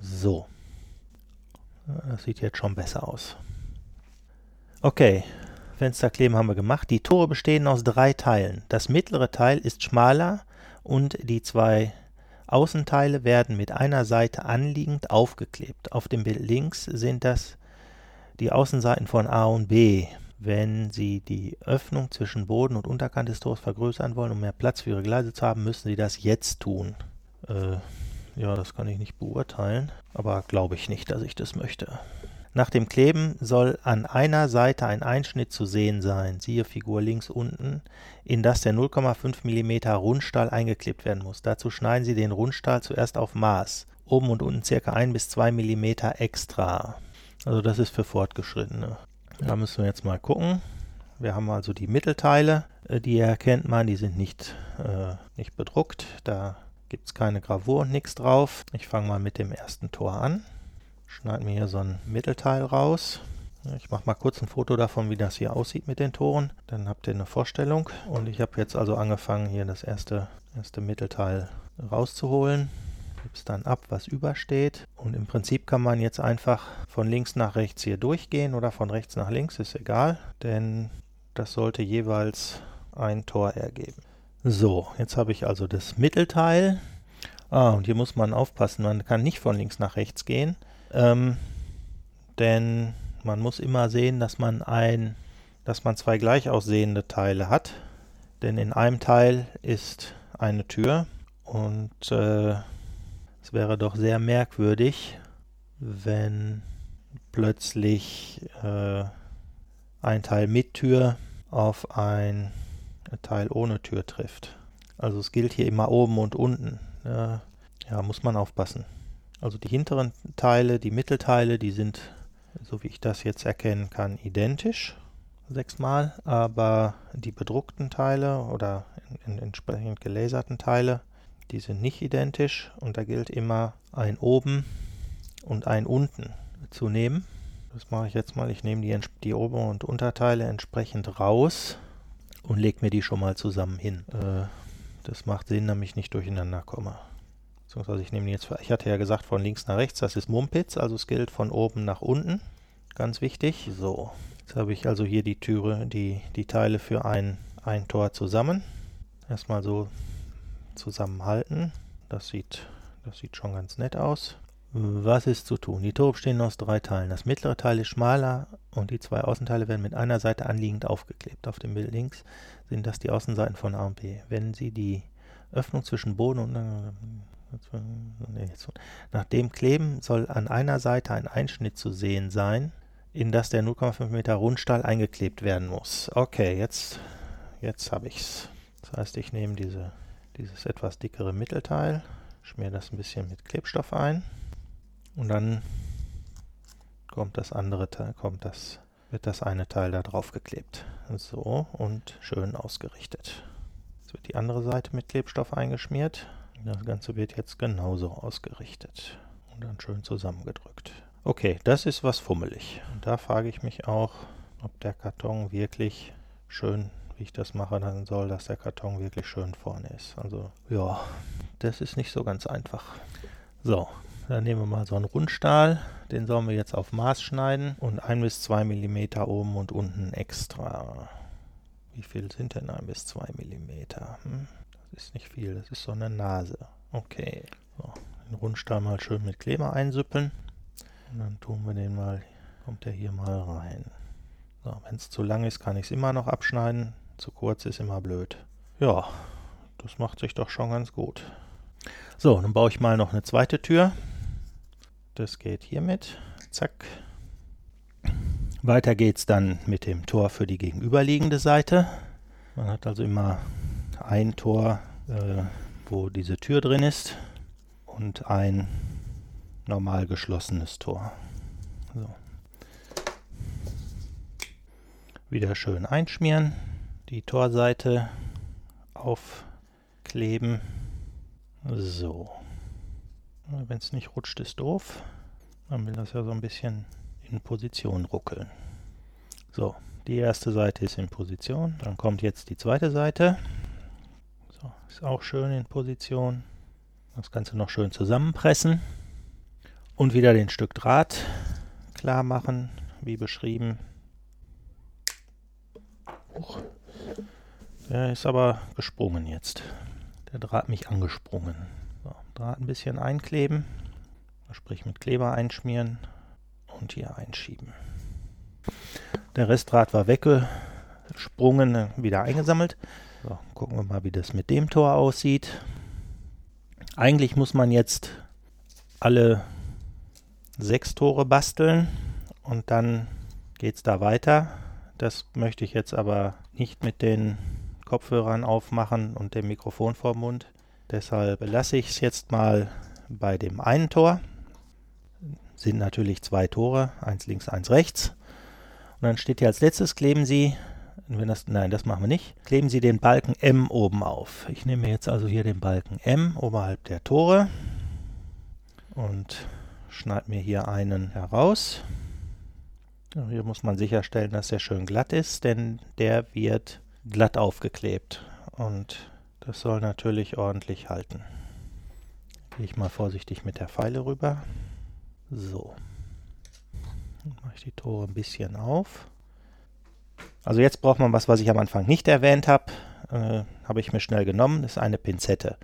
So. Das sieht jetzt schon besser aus. Okay, Fensterkleben haben wir gemacht. Die Tore bestehen aus drei Teilen. Das mittlere Teil ist schmaler und die zwei Außenteile werden mit einer Seite anliegend aufgeklebt. Auf dem Bild links sind das die Außenseiten von A und B. Wenn Sie die Öffnung zwischen Boden und Unterkant des Tores vergrößern wollen, um mehr Platz für Ihre Gleise zu haben, müssen Sie das jetzt tun. Äh, ja, das kann ich nicht beurteilen, aber glaube ich nicht, dass ich das möchte. Nach dem Kleben soll an einer Seite ein Einschnitt zu sehen sein, siehe Figur links unten, in das der 0,5 mm Rundstahl eingeklebt werden muss. Dazu schneiden Sie den Rundstahl zuerst auf Maß, oben und unten ca. 1 bis 2 mm extra. Also das ist für Fortgeschrittene. Da müssen wir jetzt mal gucken. Wir haben also die Mittelteile, äh, die erkennt man, die sind nicht, äh, nicht bedruckt. Da gibt es keine Gravur und nichts drauf. Ich fange mal mit dem ersten Tor an. Schneide mir hier so ein Mittelteil raus. Ich mache mal kurz ein Foto davon, wie das hier aussieht mit den Toren. Dann habt ihr eine Vorstellung. Und ich habe jetzt also angefangen, hier das erste, erste Mittelteil rauszuholen. Gebe es dann ab, was übersteht. Und im Prinzip kann man jetzt einfach von links nach rechts hier durchgehen oder von rechts nach links, ist egal. Denn das sollte jeweils ein Tor ergeben. So, jetzt habe ich also das Mittelteil. Ah, und hier muss man aufpassen, man kann nicht von links nach rechts gehen, ähm, denn man muss immer sehen, dass man ein, dass man zwei gleich aussehende Teile hat. Denn in einem Teil ist eine Tür und äh, es wäre doch sehr merkwürdig, wenn plötzlich äh, ein Teil mit Tür auf ein Teil ohne Tür trifft. Also es gilt hier immer oben und unten. Ja, ja, muss man aufpassen. Also die hinteren Teile, die Mittelteile, die sind, so wie ich das jetzt erkennen kann, identisch. Sechsmal, aber die bedruckten Teile oder in, in entsprechend gelaserten Teile, die sind nicht identisch und da gilt immer ein oben und ein unten zu nehmen. Das mache ich jetzt mal. Ich nehme die, die Ober- und Unterteile entsprechend raus und lege mir die schon mal zusammen hin. Äh, das macht Sinn, damit ich nicht durcheinander komme. Beziehungsweise ich nehme jetzt, ich hatte ja gesagt von links nach rechts, das ist Mumpitz, also es gilt von oben nach unten. Ganz wichtig. So, jetzt habe ich also hier die Türe, die, die Teile für ein, ein Tor zusammen. Erstmal so zusammenhalten. Das sieht, das sieht schon ganz nett aus. Was ist zu tun? Die Tore bestehen aus drei Teilen. Das mittlere Teil ist schmaler und die zwei Außenteile werden mit einer Seite anliegend aufgeklebt. Auf dem Bild links sind das die Außenseiten von A und B. Wenn Sie die Öffnung zwischen Boden und nach dem Kleben soll an einer Seite ein Einschnitt zu sehen sein, in das der 0,5 Meter Rundstahl eingeklebt werden muss. Okay, jetzt, jetzt habe ich es. Das heißt, ich nehme diese, dieses etwas dickere Mittelteil, schmiere das ein bisschen mit Klebstoff ein. Und dann kommt das andere Teil, kommt das, wird das eine Teil da drauf geklebt. So und schön ausgerichtet. Jetzt wird die andere Seite mit Klebstoff eingeschmiert. Das Ganze wird jetzt genauso ausgerichtet und dann schön zusammengedrückt. Okay, das ist was fummelig. Und da frage ich mich auch, ob der Karton wirklich schön, wie ich das mache, dann soll, dass der Karton wirklich schön vorne ist. Also ja, das ist nicht so ganz einfach. So, dann nehmen wir mal so einen Rundstahl. Den sollen wir jetzt auf Maß schneiden und 1 bis 2 mm oben und unten extra. Wie viel sind denn 1 bis 2 mm? Hm? Ist nicht viel, das ist so eine Nase. Okay. So, den Rundstahl mal schön mit Kleber einsüppeln. Und dann tun wir den mal, kommt der hier mal rein. So, wenn es zu lang ist, kann ich es immer noch abschneiden. Zu kurz ist immer blöd. Ja, das macht sich doch schon ganz gut. So, dann baue ich mal noch eine zweite Tür. Das geht hiermit. Zack. Weiter geht es dann mit dem Tor für die gegenüberliegende Seite. Man hat also immer ein Tor, äh, wo diese Tür drin ist und ein normal geschlossenes Tor. So. Wieder schön einschmieren, die Torseite aufkleben. So. Wenn es nicht rutscht, ist doof. Man will das ja so ein bisschen in Position ruckeln. So, die erste Seite ist in Position. Dann kommt jetzt die zweite Seite. So, ist auch schön in Position. Das Ganze noch schön zusammenpressen. Und wieder den Stück Draht klar machen, wie beschrieben. Uch. Der ist aber gesprungen jetzt. Der Draht mich angesprungen. So, Draht ein bisschen einkleben, sprich mit Kleber einschmieren und hier einschieben. Der Restdraht war weggesprungen, wieder eingesammelt. So, gucken wir mal, wie das mit dem Tor aussieht. Eigentlich muss man jetzt alle sechs Tore basteln und dann geht es da weiter. Das möchte ich jetzt aber nicht mit den Kopfhörern aufmachen und dem Mikrofon vor Mund. Deshalb lasse ich es jetzt mal bei dem einen Tor. Sind natürlich zwei Tore, eins links, eins rechts. Und dann steht hier als letztes, kleben Sie, wenn das, nein, das machen wir nicht, kleben Sie den Balken M oben auf. Ich nehme jetzt also hier den Balken M oberhalb der Tore und schneide mir hier einen heraus. Hier muss man sicherstellen, dass er schön glatt ist, denn der wird glatt aufgeklebt und das soll natürlich ordentlich halten. Gehe ich mal vorsichtig mit der Pfeile rüber. So. Dann mache ich die Tore ein bisschen auf. Also jetzt braucht man was, was ich am Anfang nicht erwähnt habe. Äh, habe ich mir schnell genommen. Das ist eine Pinzette.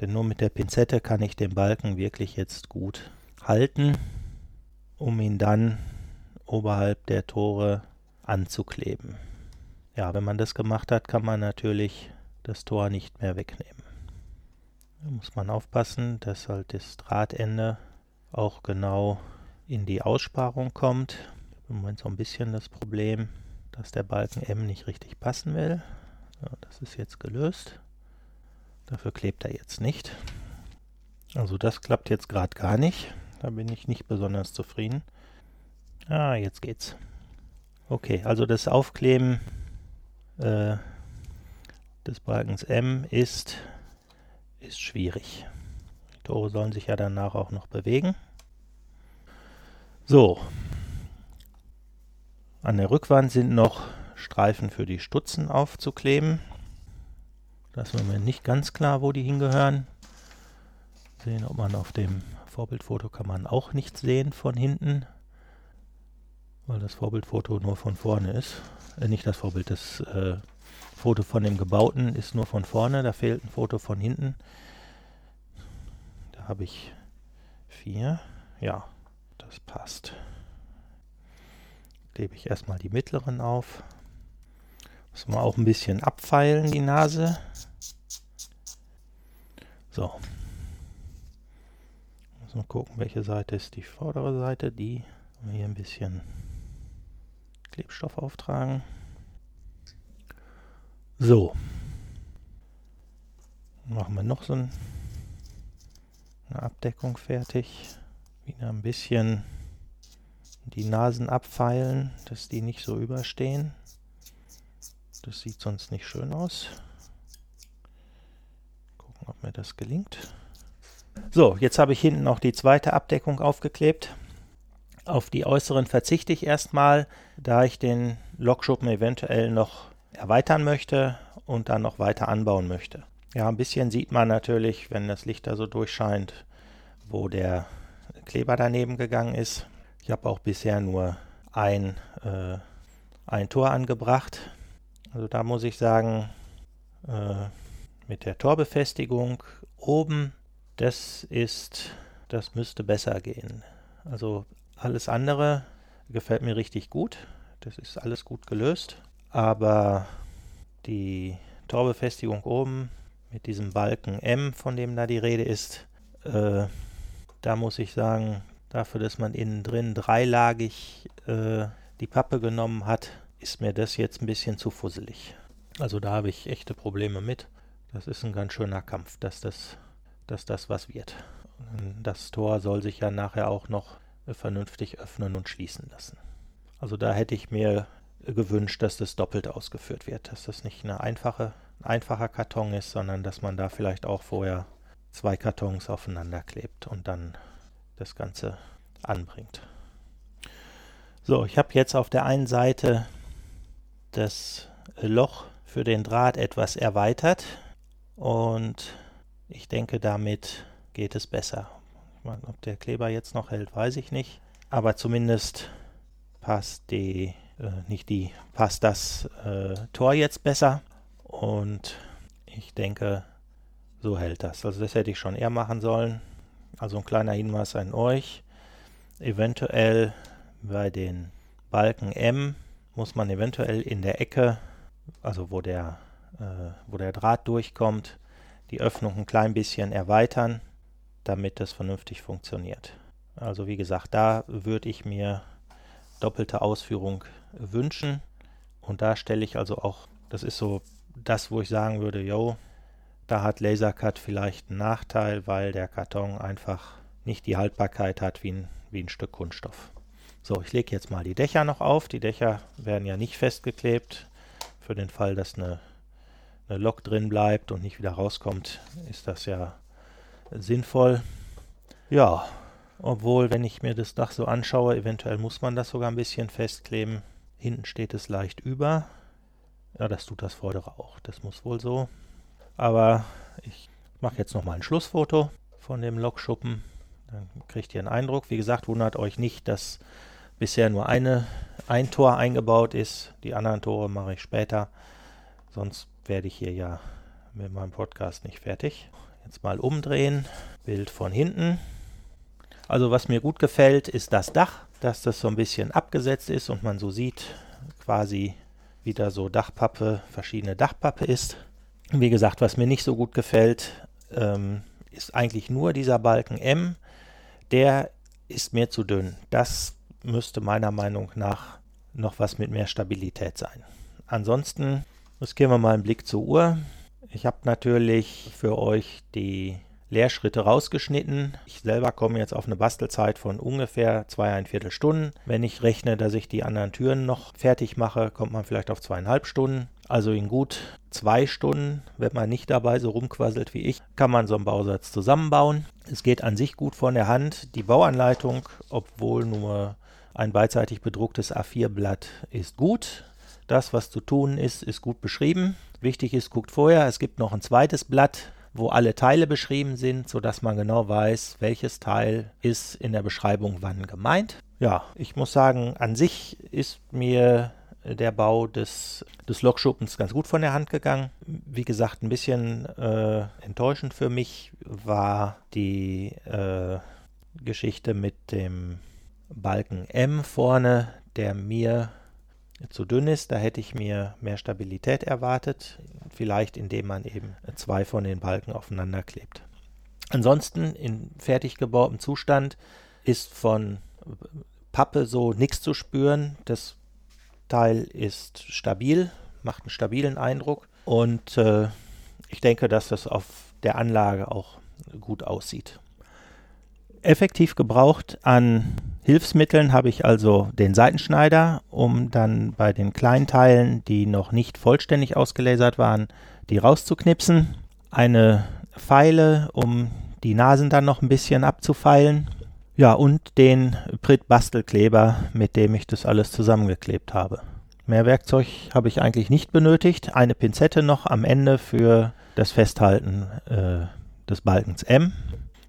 Denn nur mit der Pinzette kann ich den Balken wirklich jetzt gut halten, um ihn dann oberhalb der Tore anzukleben. Ja, wenn man das gemacht hat, kann man natürlich das Tor nicht mehr wegnehmen. Da muss man aufpassen, dass halt das Drahtende auch genau in die Aussparung kommt. Im Moment so ein bisschen das Problem, dass der Balken M nicht richtig passen will. Ja, das ist jetzt gelöst. Dafür klebt er jetzt nicht. Also das klappt jetzt gerade gar nicht. Da bin ich nicht besonders zufrieden. Ah, jetzt geht's. Okay, also das Aufkleben äh, des Balkens M ist, ist schwierig. Die Tore sollen sich ja danach auch noch bewegen. So. An der Rückwand sind noch Streifen für die Stutzen aufzukleben. Das ist mir nicht ganz klar, wo die hingehören. Sehen, ob man auf dem Vorbildfoto kann man auch nicht sehen von hinten weil das Vorbildfoto nur von vorne ist. Äh, nicht das Vorbild, das äh, Foto von dem Gebauten ist nur von vorne, da fehlt ein Foto von hinten. Da habe ich vier. Ja, das passt. Klebe ich erstmal die mittleren auf. Muss man auch ein bisschen abfeilen, die Nase. So. Muss man gucken, welche Seite ist die vordere Seite. Die hier ein bisschen Klebstoff auftragen. So. Machen wir noch so ein, eine Abdeckung fertig. Wieder ein bisschen die Nasen abfeilen, dass die nicht so überstehen. Das sieht sonst nicht schön aus. Gucken, ob mir das gelingt. So, jetzt habe ich hinten noch die zweite Abdeckung aufgeklebt. Auf die äußeren verzichte ich erstmal, da ich den Lokschuppen eventuell noch erweitern möchte und dann noch weiter anbauen möchte. Ja, ein bisschen sieht man natürlich, wenn das Licht da so durchscheint, wo der Kleber daneben gegangen ist. Ich habe auch bisher nur ein, äh, ein Tor angebracht. Also da muss ich sagen, äh, mit der Torbefestigung oben, das ist, das müsste besser gehen. Also alles andere gefällt mir richtig gut. Das ist alles gut gelöst. Aber die Torbefestigung oben mit diesem Balken M, von dem da die Rede ist, äh, da muss ich sagen, dafür, dass man innen drin dreilagig äh, die Pappe genommen hat, ist mir das jetzt ein bisschen zu fusselig. Also da habe ich echte Probleme mit. Das ist ein ganz schöner Kampf, dass das, dass das was wird. Das Tor soll sich ja nachher auch noch vernünftig öffnen und schließen lassen. Also da hätte ich mir gewünscht, dass das doppelt ausgeführt wird, dass das nicht eine einfache, ein einfacher Karton ist, sondern dass man da vielleicht auch vorher zwei Kartons aufeinander klebt und dann das Ganze anbringt. So, ich habe jetzt auf der einen Seite das Loch für den Draht etwas erweitert und ich denke, damit geht es besser meine, ob der Kleber jetzt noch hält, weiß ich nicht. Aber zumindest passt die, äh, nicht die, passt das äh, Tor jetzt besser. Und ich denke, so hält das. Also das hätte ich schon eher machen sollen. Also ein kleiner Hinweis an euch. Eventuell bei den Balken M muss man eventuell in der Ecke, also wo der, äh, wo der Draht durchkommt, die Öffnung ein klein bisschen erweitern damit das vernünftig funktioniert. Also wie gesagt, da würde ich mir doppelte Ausführung wünschen. Und da stelle ich also auch, das ist so das, wo ich sagen würde, yo, da hat Lasercut vielleicht einen Nachteil, weil der Karton einfach nicht die Haltbarkeit hat wie ein, wie ein Stück Kunststoff. So, ich lege jetzt mal die Dächer noch auf. Die Dächer werden ja nicht festgeklebt. Für den Fall, dass eine, eine Lok drin bleibt und nicht wieder rauskommt, ist das ja sinnvoll. Ja, obwohl, wenn ich mir das Dach so anschaue, eventuell muss man das sogar ein bisschen festkleben. Hinten steht es leicht über. Ja, das tut das vordere auch. Das muss wohl so. Aber ich mache jetzt nochmal ein Schlussfoto von dem Lokschuppen. Dann kriegt ihr einen Eindruck. Wie gesagt, wundert euch nicht, dass bisher nur eine, ein Tor eingebaut ist. Die anderen Tore mache ich später. Sonst werde ich hier ja mit meinem Podcast nicht fertig. Jetzt mal umdrehen. Bild von hinten. Also was mir gut gefällt, ist das Dach, dass das so ein bisschen abgesetzt ist und man so sieht, quasi wieder so Dachpappe, verschiedene Dachpappe ist. Wie gesagt, was mir nicht so gut gefällt, ähm, ist eigentlich nur dieser Balken M. Der ist mir zu dünn. Das müsste meiner Meinung nach noch was mit mehr Stabilität sein. Ansonsten riskieren wir mal einen Blick zur Uhr. Ich habe natürlich für euch die Lehrschritte rausgeschnitten. Ich selber komme jetzt auf eine Bastelzeit von ungefähr zweieinviertel Stunden. Wenn ich rechne, dass ich die anderen Türen noch fertig mache, kommt man vielleicht auf zweieinhalb Stunden. Also in gut zwei Stunden, wenn man nicht dabei so rumquasselt wie ich, kann man so einen Bausatz zusammenbauen. Es geht an sich gut von der Hand. Die Bauanleitung, obwohl nur ein beidseitig bedrucktes A4-Blatt, ist gut. Das, was zu tun ist, ist gut beschrieben. Wichtig ist, guckt vorher, es gibt noch ein zweites Blatt, wo alle Teile beschrieben sind, sodass man genau weiß, welches Teil ist in der Beschreibung wann gemeint. Ja, ich muss sagen, an sich ist mir der Bau des, des Lokschuppens ganz gut von der Hand gegangen. Wie gesagt, ein bisschen äh, enttäuschend für mich war die äh, Geschichte mit dem Balken M vorne, der mir zu dünn ist. Da hätte ich mir mehr Stabilität erwartet, vielleicht indem man eben zwei von den Balken aufeinander klebt. Ansonsten in fertig gebautem Zustand ist von Pappe so nichts zu spüren. Das Teil ist stabil, macht einen stabilen Eindruck und äh, ich denke, dass das auf der Anlage auch gut aussieht. Effektiv gebraucht an Hilfsmitteln habe ich also den Seitenschneider, um dann bei den kleinen Teilen, die noch nicht vollständig ausgelasert waren, die rauszuknipsen. Eine Pfeile, um die Nasen dann noch ein bisschen abzufeilen. Ja, und den Pritt-Bastelkleber, mit dem ich das alles zusammengeklebt habe. Mehr Werkzeug habe ich eigentlich nicht benötigt. Eine Pinzette noch am Ende für das Festhalten äh, des Balkens M.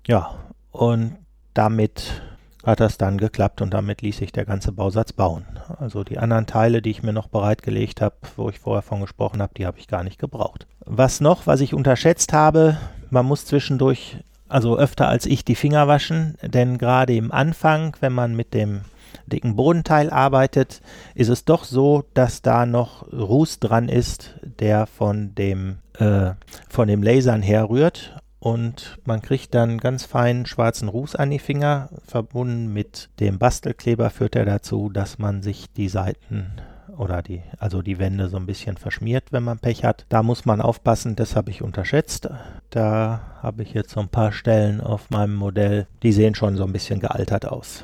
Ja, und damit hat das dann geklappt und damit ließ sich der ganze Bausatz bauen. Also die anderen Teile, die ich mir noch bereitgelegt habe, wo ich vorher von gesprochen habe, die habe ich gar nicht gebraucht. Was noch, was ich unterschätzt habe, man muss zwischendurch, also öfter als ich, die Finger waschen, denn gerade im Anfang, wenn man mit dem dicken Bodenteil arbeitet, ist es doch so, dass da noch Ruß dran ist, der von dem, äh, von dem Lasern herrührt und man kriegt dann ganz feinen schwarzen Ruß an die Finger. Verbunden mit dem Bastelkleber führt er dazu, dass man sich die Seiten oder die, also die Wände so ein bisschen verschmiert, wenn man Pech hat. Da muss man aufpassen, das habe ich unterschätzt. Da habe ich jetzt so ein paar Stellen auf meinem Modell, die sehen schon so ein bisschen gealtert aus.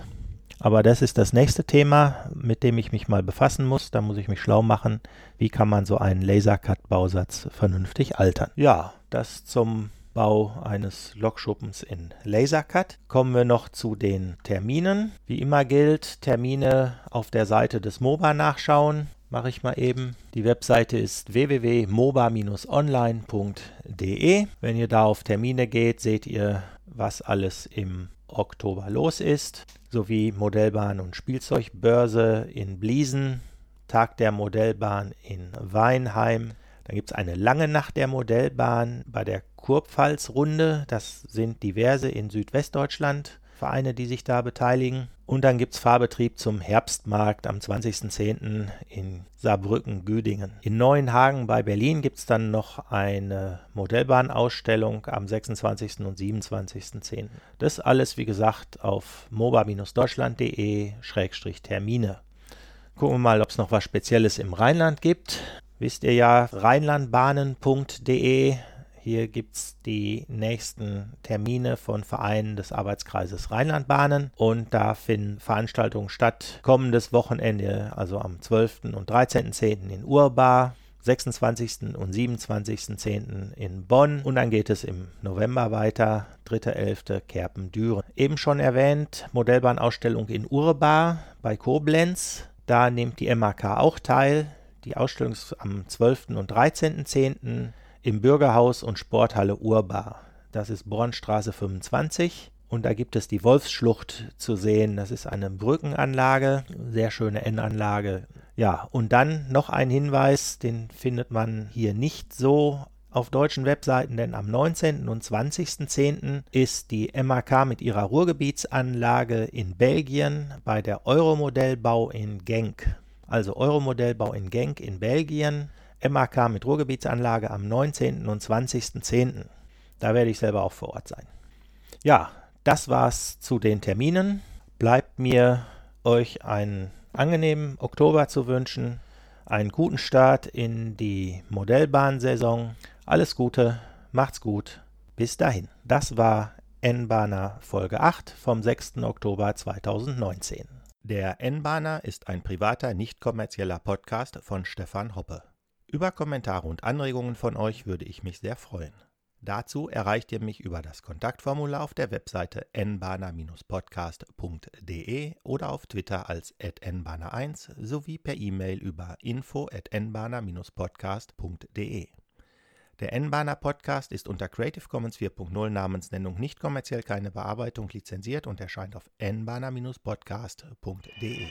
Aber das ist das nächste Thema, mit dem ich mich mal befassen muss. Da muss ich mich schlau machen, wie kann man so einen Lasercut-Bausatz vernünftig altern. Ja, das zum Bau eines Lokschuppens in Lasercut. Kommen wir noch zu den Terminen. Wie immer gilt, Termine auf der Seite des MOBA nachschauen. Mache ich mal eben. Die Webseite ist www.moba-online.de. Wenn ihr da auf Termine geht, seht ihr, was alles im Oktober los ist, sowie Modellbahn und Spielzeugbörse in Bliesen, Tag der Modellbahn in Weinheim, dann gibt es eine lange Nacht der Modellbahn bei der Kurpfalz-Runde. Das sind diverse in Südwestdeutschland Vereine, die sich da beteiligen. Und dann gibt es Fahrbetrieb zum Herbstmarkt am 20.10. in Saarbrücken-Güdingen. In Neuenhagen bei Berlin gibt es dann noch eine Modellbahnausstellung am 26. und 27.10. Das alles, wie gesagt, auf moba-deutschland.de-termine. Gucken wir mal, ob es noch was Spezielles im Rheinland gibt. Wisst ihr ja, rheinlandbahnen.de. Hier gibt es die nächsten Termine von Vereinen des Arbeitskreises Rheinlandbahnen und da finden Veranstaltungen statt. Kommendes Wochenende, also am 12. und 13.10. in Urbar, 26. und 27.10. in Bonn und dann geht es im November weiter, 3.11. Kerpen-Düren. Eben schon erwähnt, Modellbahnausstellung in Urbar bei Koblenz. Da nimmt die MAK auch teil. Die Ausstellung ist am 12. und 13.10. im Bürgerhaus und Sporthalle Urbar. Das ist Bornstraße 25. Und da gibt es die Wolfsschlucht zu sehen. Das ist eine Brückenanlage, sehr schöne N-Anlage. Ja, und dann noch ein Hinweis, den findet man hier nicht so auf deutschen Webseiten, denn am 19. und 20.10. ist die MAK mit ihrer Ruhrgebietsanlage in Belgien bei der Euromodellbau in Genk. Also Euromodellbau in Genk in Belgien, MAK mit Ruhrgebietsanlage am 19. und 20.10. Da werde ich selber auch vor Ort sein. Ja, das war's zu den Terminen. Bleibt mir euch einen angenehmen Oktober zu wünschen, einen guten Start in die Modellbahnsaison. Alles Gute, macht's gut. Bis dahin. Das war N-Bahner Folge 8 vom 6. Oktober 2019. Der N-Bahner ist ein privater, nicht kommerzieller Podcast von Stefan Hoppe. Über Kommentare und Anregungen von euch würde ich mich sehr freuen. Dazu erreicht ihr mich über das Kontaktformular auf der Webseite nbana-podcast.de oder auf Twitter als nbana1 sowie per E-Mail über info@nbana-podcast.de. Der N-Bahner Podcast ist unter Creative Commons 4.0 Namensnennung nicht kommerziell keine Bearbeitung lizenziert und erscheint auf nbana-podcast.de.